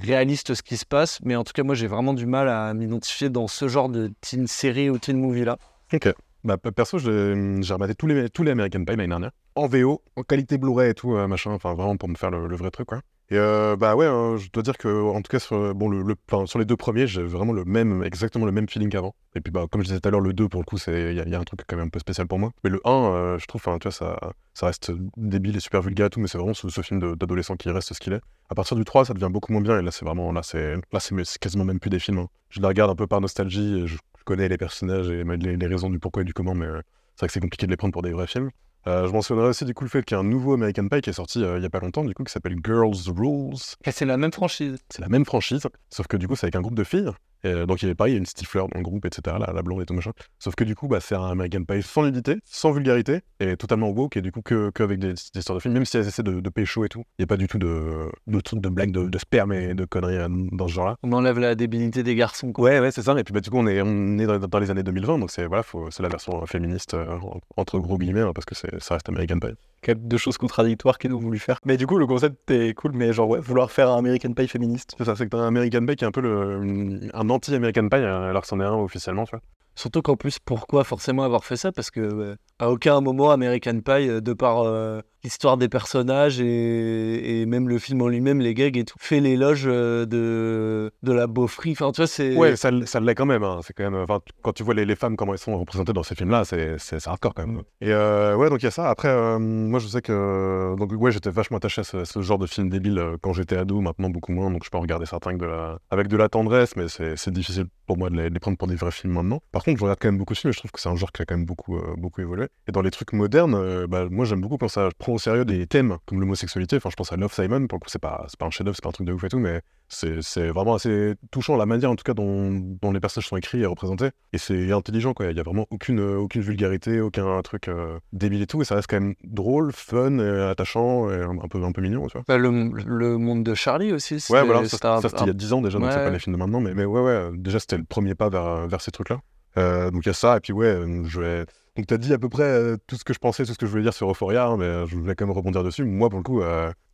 Speaker 3: réaliste ce qui se passe, mais en tout cas, moi, j'ai vraiment du mal à m'identifier dans ce genre de teen série ou teen movie là.
Speaker 1: Ok. Bah, perso, j'ai, rematé tous les, tous les American Pie l'année dernière. En VO, en qualité Blu-ray et tout, euh, machin. Enfin, vraiment pour me faire le, le vrai truc, quoi. Et euh, bah ouais, hein, je dois dire que en tout cas sur, bon, le, sur les deux premiers, j'ai vraiment le même, exactement le même feeling qu'avant. Et puis bah comme je disais tout à l'heure, le 2 pour le coup, il y, a un truc quand même un peu spécial pour moi. Mais le 1, euh, je trouve, tu vois, ça, ça reste débile et super vulgaire et tout, mais c'est vraiment ce, film d'adolescent qui reste ce qu'il est. À partir du 3, ça devient beaucoup moins bien, et là c'est vraiment, là c'est, là c'est quasiment même plus des films. Hein. Je les regarde un peu par nostalgie, je, connais les personnages et les, raisons du pourquoi et du comment, mais euh, c'est vrai que c'est compliqué de les prendre pour des vrais films. Euh, je mentionnerai aussi du coup le fait qu'il y a un nouveau American Pie qui est sorti euh, il y a pas longtemps, du coup, qui s'appelle Girls Rules.
Speaker 3: c'est la même franchise.
Speaker 1: C'est la même franchise, sauf que du coup, c'est avec un groupe de filles. Euh, donc il y avait pareil, il y a une Stifler dans le groupe, etc., la, la blonde et tout machin. Sauf que du coup, bah, c'est un American Pie sans nudité, sans vulgarité, et totalement woke, et du coup que, que avec des, des, histoires de films, même si elles essaient de, de pécho et tout, il n'y a pas du tout de, de trucs de blagues de, de, sperme et de conneries euh, dans ce genre-là.
Speaker 3: On enlève la débilité des garçons.
Speaker 1: Quoi. Ouais, ouais, c'est ça, et puis bah, du coup, on est, on est dans, les années 2020, donc c'est voilà, la version féministe, euh, entre gros guillemets, hein, parce que ça reste American Pie
Speaker 4: deux choses contradictoires qu'ils ont voulu faire. Mais du coup, le concept est cool, mais genre, ouais, vouloir faire un American Pie féministe.
Speaker 1: C'est ça, c'est que t'as un American Pie qui est un peu un anti-American Pie, alors que c'en est un officiellement, tu vois.
Speaker 3: Surtout qu'en plus, pourquoi forcément avoir fait ça? Parce que À aucun moment, American Pie, euh, de par euh, l'histoire des personnages et, et même le film en lui-même, les gags et tout, fait l'éloge euh, de, de la beaufrie. Enfin, tu vois, c'est.
Speaker 1: Ouais, ça, ça l'est quand même. hein. C'est quand même. enfin, quand tu vois les, les femmes comment elles sont représentées dans ces films-là, c'est c'est c'est hardcore quand même. Et euh, ouais, donc il y a ça. Après, moi je sais que donc ouais, j'étais vachement attaché à ce, ce genre de film débile quand j'étais ado. Maintenant beaucoup moins, donc je peux en regarder certains avec de la, avec de la tendresse, mais c'est c'est difficile pour moi de les, de les prendre pour des vrais films maintenant. Par contre, je regarde quand même beaucoup de films et je trouve que c'est un genre qui a quand même beaucoup, euh, beaucoup évolué. Et dans les trucs modernes, euh, bah, moi j'aime beaucoup quand ça prend au sérieux des thèmes comme l'homosexualité. Enfin, je pense à Love Simon. Pour le coup, c'est pas, pas un chef-d'œuvre, c'est pas un truc de ouf et tout, mais c'est vraiment assez touchant la manière en tout cas dont, dont les personnages sont écrits et représentés. Et c'est intelligent quoi. Il y a vraiment aucune, euh, aucune vulgarité, aucun truc euh, débile et tout. Et ça reste quand même drôle, fun, et attachant et un, un peu, un peu mignon, tu vois.
Speaker 3: Bah, le, le monde de Charlie aussi.
Speaker 1: Ouais, voilà, ça, ça, c'était il y a 10 ans déjà, donc c'est pas les films de maintenant, mais, mais ouais, ouais, déjà c'était le premier pas vers, vers ces trucs-là. Euh, donc il y a ça, et puis ouais, euh, je vais. Donc t'as dit à peu près euh, tout ce que je pensais, tout ce que je voulais dire sur Euphoria, hein, mais je voulais quand même rebondir dessus. Moi, pour le coup,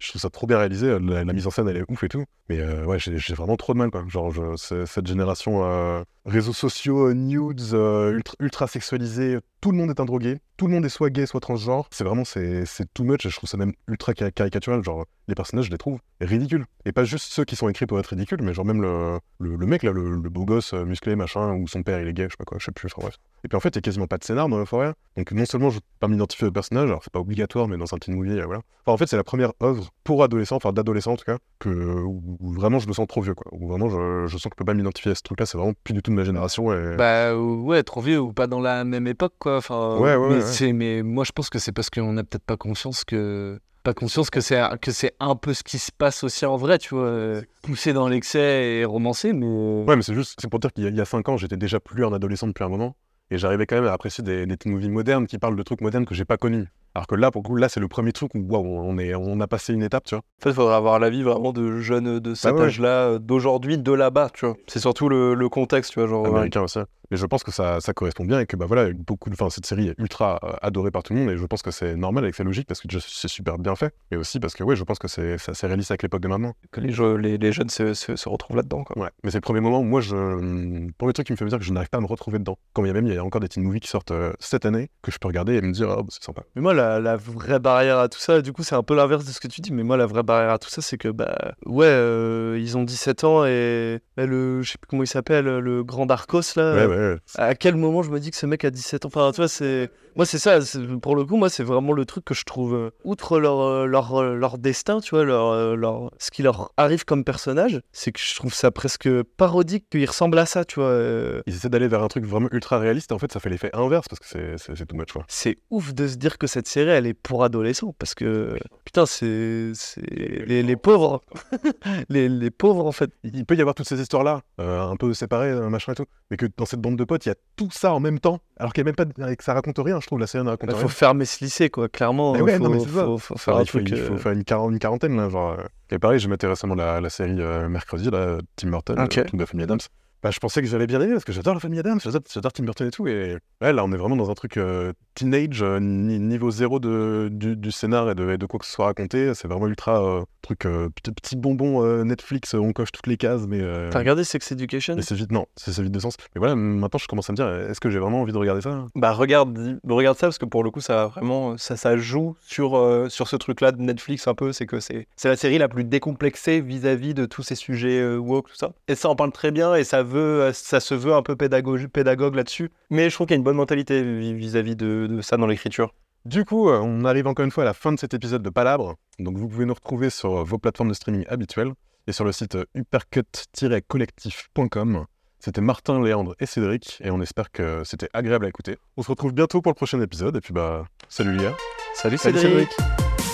Speaker 1: je trouve ça trop bien réalisé, euh, la, la mise en scène elle est ouf et tout, mais euh, ouais, j'ai vraiment trop de mal, quoi. Genre, je- cette génération euh, réseaux sociaux, nudes, ultra, ultra sexualisés, tout le monde est un drogué, tout le monde est soit gay, soit transgenre. C'est vraiment, c'est too much, je trouve ça même ultra cari- caricatural. Genre, les personnages, je les trouve ridicules. Et pas juste ceux qui sont écrits pour être ridicules, mais genre même le, le, mec, là, le, beau gosse musclé, machin, ou son père, il est gay, je sais pas quoi, je sais plus, enfin bref. Et puis en fait, il y a quasiment pas de scénar dans Euphoria. Donc non seulement je peux pas m'identifier au personnage, alors c'est pas obligatoire, mais dans un teen movie, voilà. Enfin, en fait, c'est la première œuvre pour adolescents, enfin d'adolescents en tout cas, que, où, où vraiment je me sens trop vieux, quoi. Où vraiment je, je sens que je peux pas m'identifier à ce truc-là, c'est vraiment plus du tout de ma génération. Et...
Speaker 3: Bah ouais, trop vieux ou pas dans la même époque quoi. Enfin,
Speaker 1: Ouais, ouais,
Speaker 3: mais,
Speaker 1: ouais.
Speaker 3: mais moi je pense que c'est parce qu'on n'a peut-être pas conscience que pas conscience que c'est que c'est un peu ce qui se passe aussi en vrai, tu vois, euh, poussé dans l'excès et romancé, mais
Speaker 1: Ouais, mais c'est juste, c'est pour dire qu'il y a- il y a 5 ans, j'étais déjà plus un adolescent depuis un moment. Et j'arrivais quand même à apprécier des, des movies modernes qui parlent de trucs modernes que j'ai pas connus. Alors que là, pour le coup, là, c'est le premier truc où on, est, on a passé une étape, tu vois.
Speaker 4: En fait, il faudrait avoir l'avis vraiment de jeunes de cet
Speaker 1: Bah ouais.
Speaker 4: âge-là, euh, d'aujourd'hui, de là-bas, tu vois. C'est surtout le, le contexte, tu vois, genre... ouais.
Speaker 1: Américain aussi. Mais je pense que ça, ça correspond bien et que bah voilà, beaucoup de, enfin, cette série est ultra euh, adorée par tout le monde et je pense que c'est normal et que c'est logique parce que c'est super bien fait. Et aussi parce que ouais, je pense que c'est c'est assez réaliste avec l'époque de maintenant.
Speaker 4: Que les, jeux- les, les jeunes se, se, se retrouvent là-dedans, quoi.
Speaker 1: Ouais. Mais c'est le premier moment où moi, je, le premier truc qui me fait me dire que je n'arrive pas à me retrouver dedans. Quand il y a même, il y a encore des teen movies qui sortent euh, cette année que je peux regarder et me dire, oh, bah, c'est sympa.
Speaker 3: Mais moi, la, la vraie barrière à tout ça, du coup, c'est un peu l'inverse de ce que tu dis, mais moi, la vraie barrière à tout ça, c'est que, bah, ouais, euh, ils ont 17 ans et bah, le, je sais plus comment il s'appelle, le grand Darkos, là.
Speaker 1: Ouais, ouais.
Speaker 3: À quel moment je me dis que ce mec a 17 ans? Enfin, tu vois, c'est. Moi, c'est ça, pour le coup, moi, c'est vraiment le truc que je trouve, euh, outre leur, euh, leur, euh, leur destin, tu vois, leur, leur, ce qui leur arrive comme personnage, c'est que je trouve ça presque parodique qu'ils ressemblent à ça, tu vois. euh.
Speaker 1: Ils essaient d'aller vers un truc vraiment ultra réaliste et en fait, ça fait l'effet inverse parce que c'est- much, quoi.
Speaker 3: C'est ouf de se dire que cette série, elle est pour adolescents, parce que, putain, c'est. Les, les pauvres. *laughs* les, les pauvres, en fait.
Speaker 1: Il peut y avoir toutes ces histoires-là, euh, un peu séparées, machin et tout, mais que dans cette bande de potes, il y a tout ça en même temps, alors qu'il y a même pas, que ça raconte rien, je trouve, la
Speaker 3: Il
Speaker 1: rien.
Speaker 3: faut fermer ce lycée, quoi, clairement.
Speaker 1: Ouais,
Speaker 3: faut,
Speaker 1: mais c'est ça.
Speaker 3: faut, faut faire un
Speaker 1: il,
Speaker 3: truc.
Speaker 1: il faut
Speaker 3: euh,
Speaker 1: faire une, quaran- une quarantaine, là, genre. euh. Et pareil, j'ai maté récemment la, la série euh, mercredi, là, Tim Burton, euh, de la famille Adams. Bah, je pensais que j'allais bien aimer parce que j'adore la famille Adams, j'adore, j'adore Tim Burton et tout. Et ouais, là, on est vraiment dans un truc euh, teenage, euh, ni- niveau zéro de, du, du scénar et de, et de quoi que ce soit raconté. C'est vraiment ultra euh, truc, petit, bonbon Netflix, on coche toutes les cases, mais.
Speaker 3: T'as regardé Sex Education?
Speaker 1: mais c'est vite, non, c'est c'est vide de sens. Mais voilà, maintenant je commence à me dire, est-ce que j'ai vraiment envie de regarder ça
Speaker 4: Bah regarde, regarde ça parce que pour le coup ça vraiment ça, ça joue sur, sur ce truc-là de Netflix un peu, c'est que c'est c'est la série la plus décomplexée vis-à-vis de tous ces sujets woke tout ça. Et ça en parle très bien et ça veut euh, ça se veut un peu pédagogue pédagogue là-dessus. Mais je trouve qu'il y a une bonne mentalité vis- vis-à-vis de, de ça dans l'écriture.
Speaker 1: Du coup, euh, on arrive encore une fois à la fin de cet épisode de Palabre. Donc vous pouvez nous retrouver sur euh, vos plateformes de streaming habituelles et sur le site uppercut-collectif.com. C'était Martin, Léandre et Cédric et on espère que c'était agréable à écouter. On se retrouve bientôt pour le prochain épisode et puis bah salut les gars.
Speaker 4: Salut,
Speaker 3: Salut
Speaker 4: Cédric.
Speaker 3: Cédric.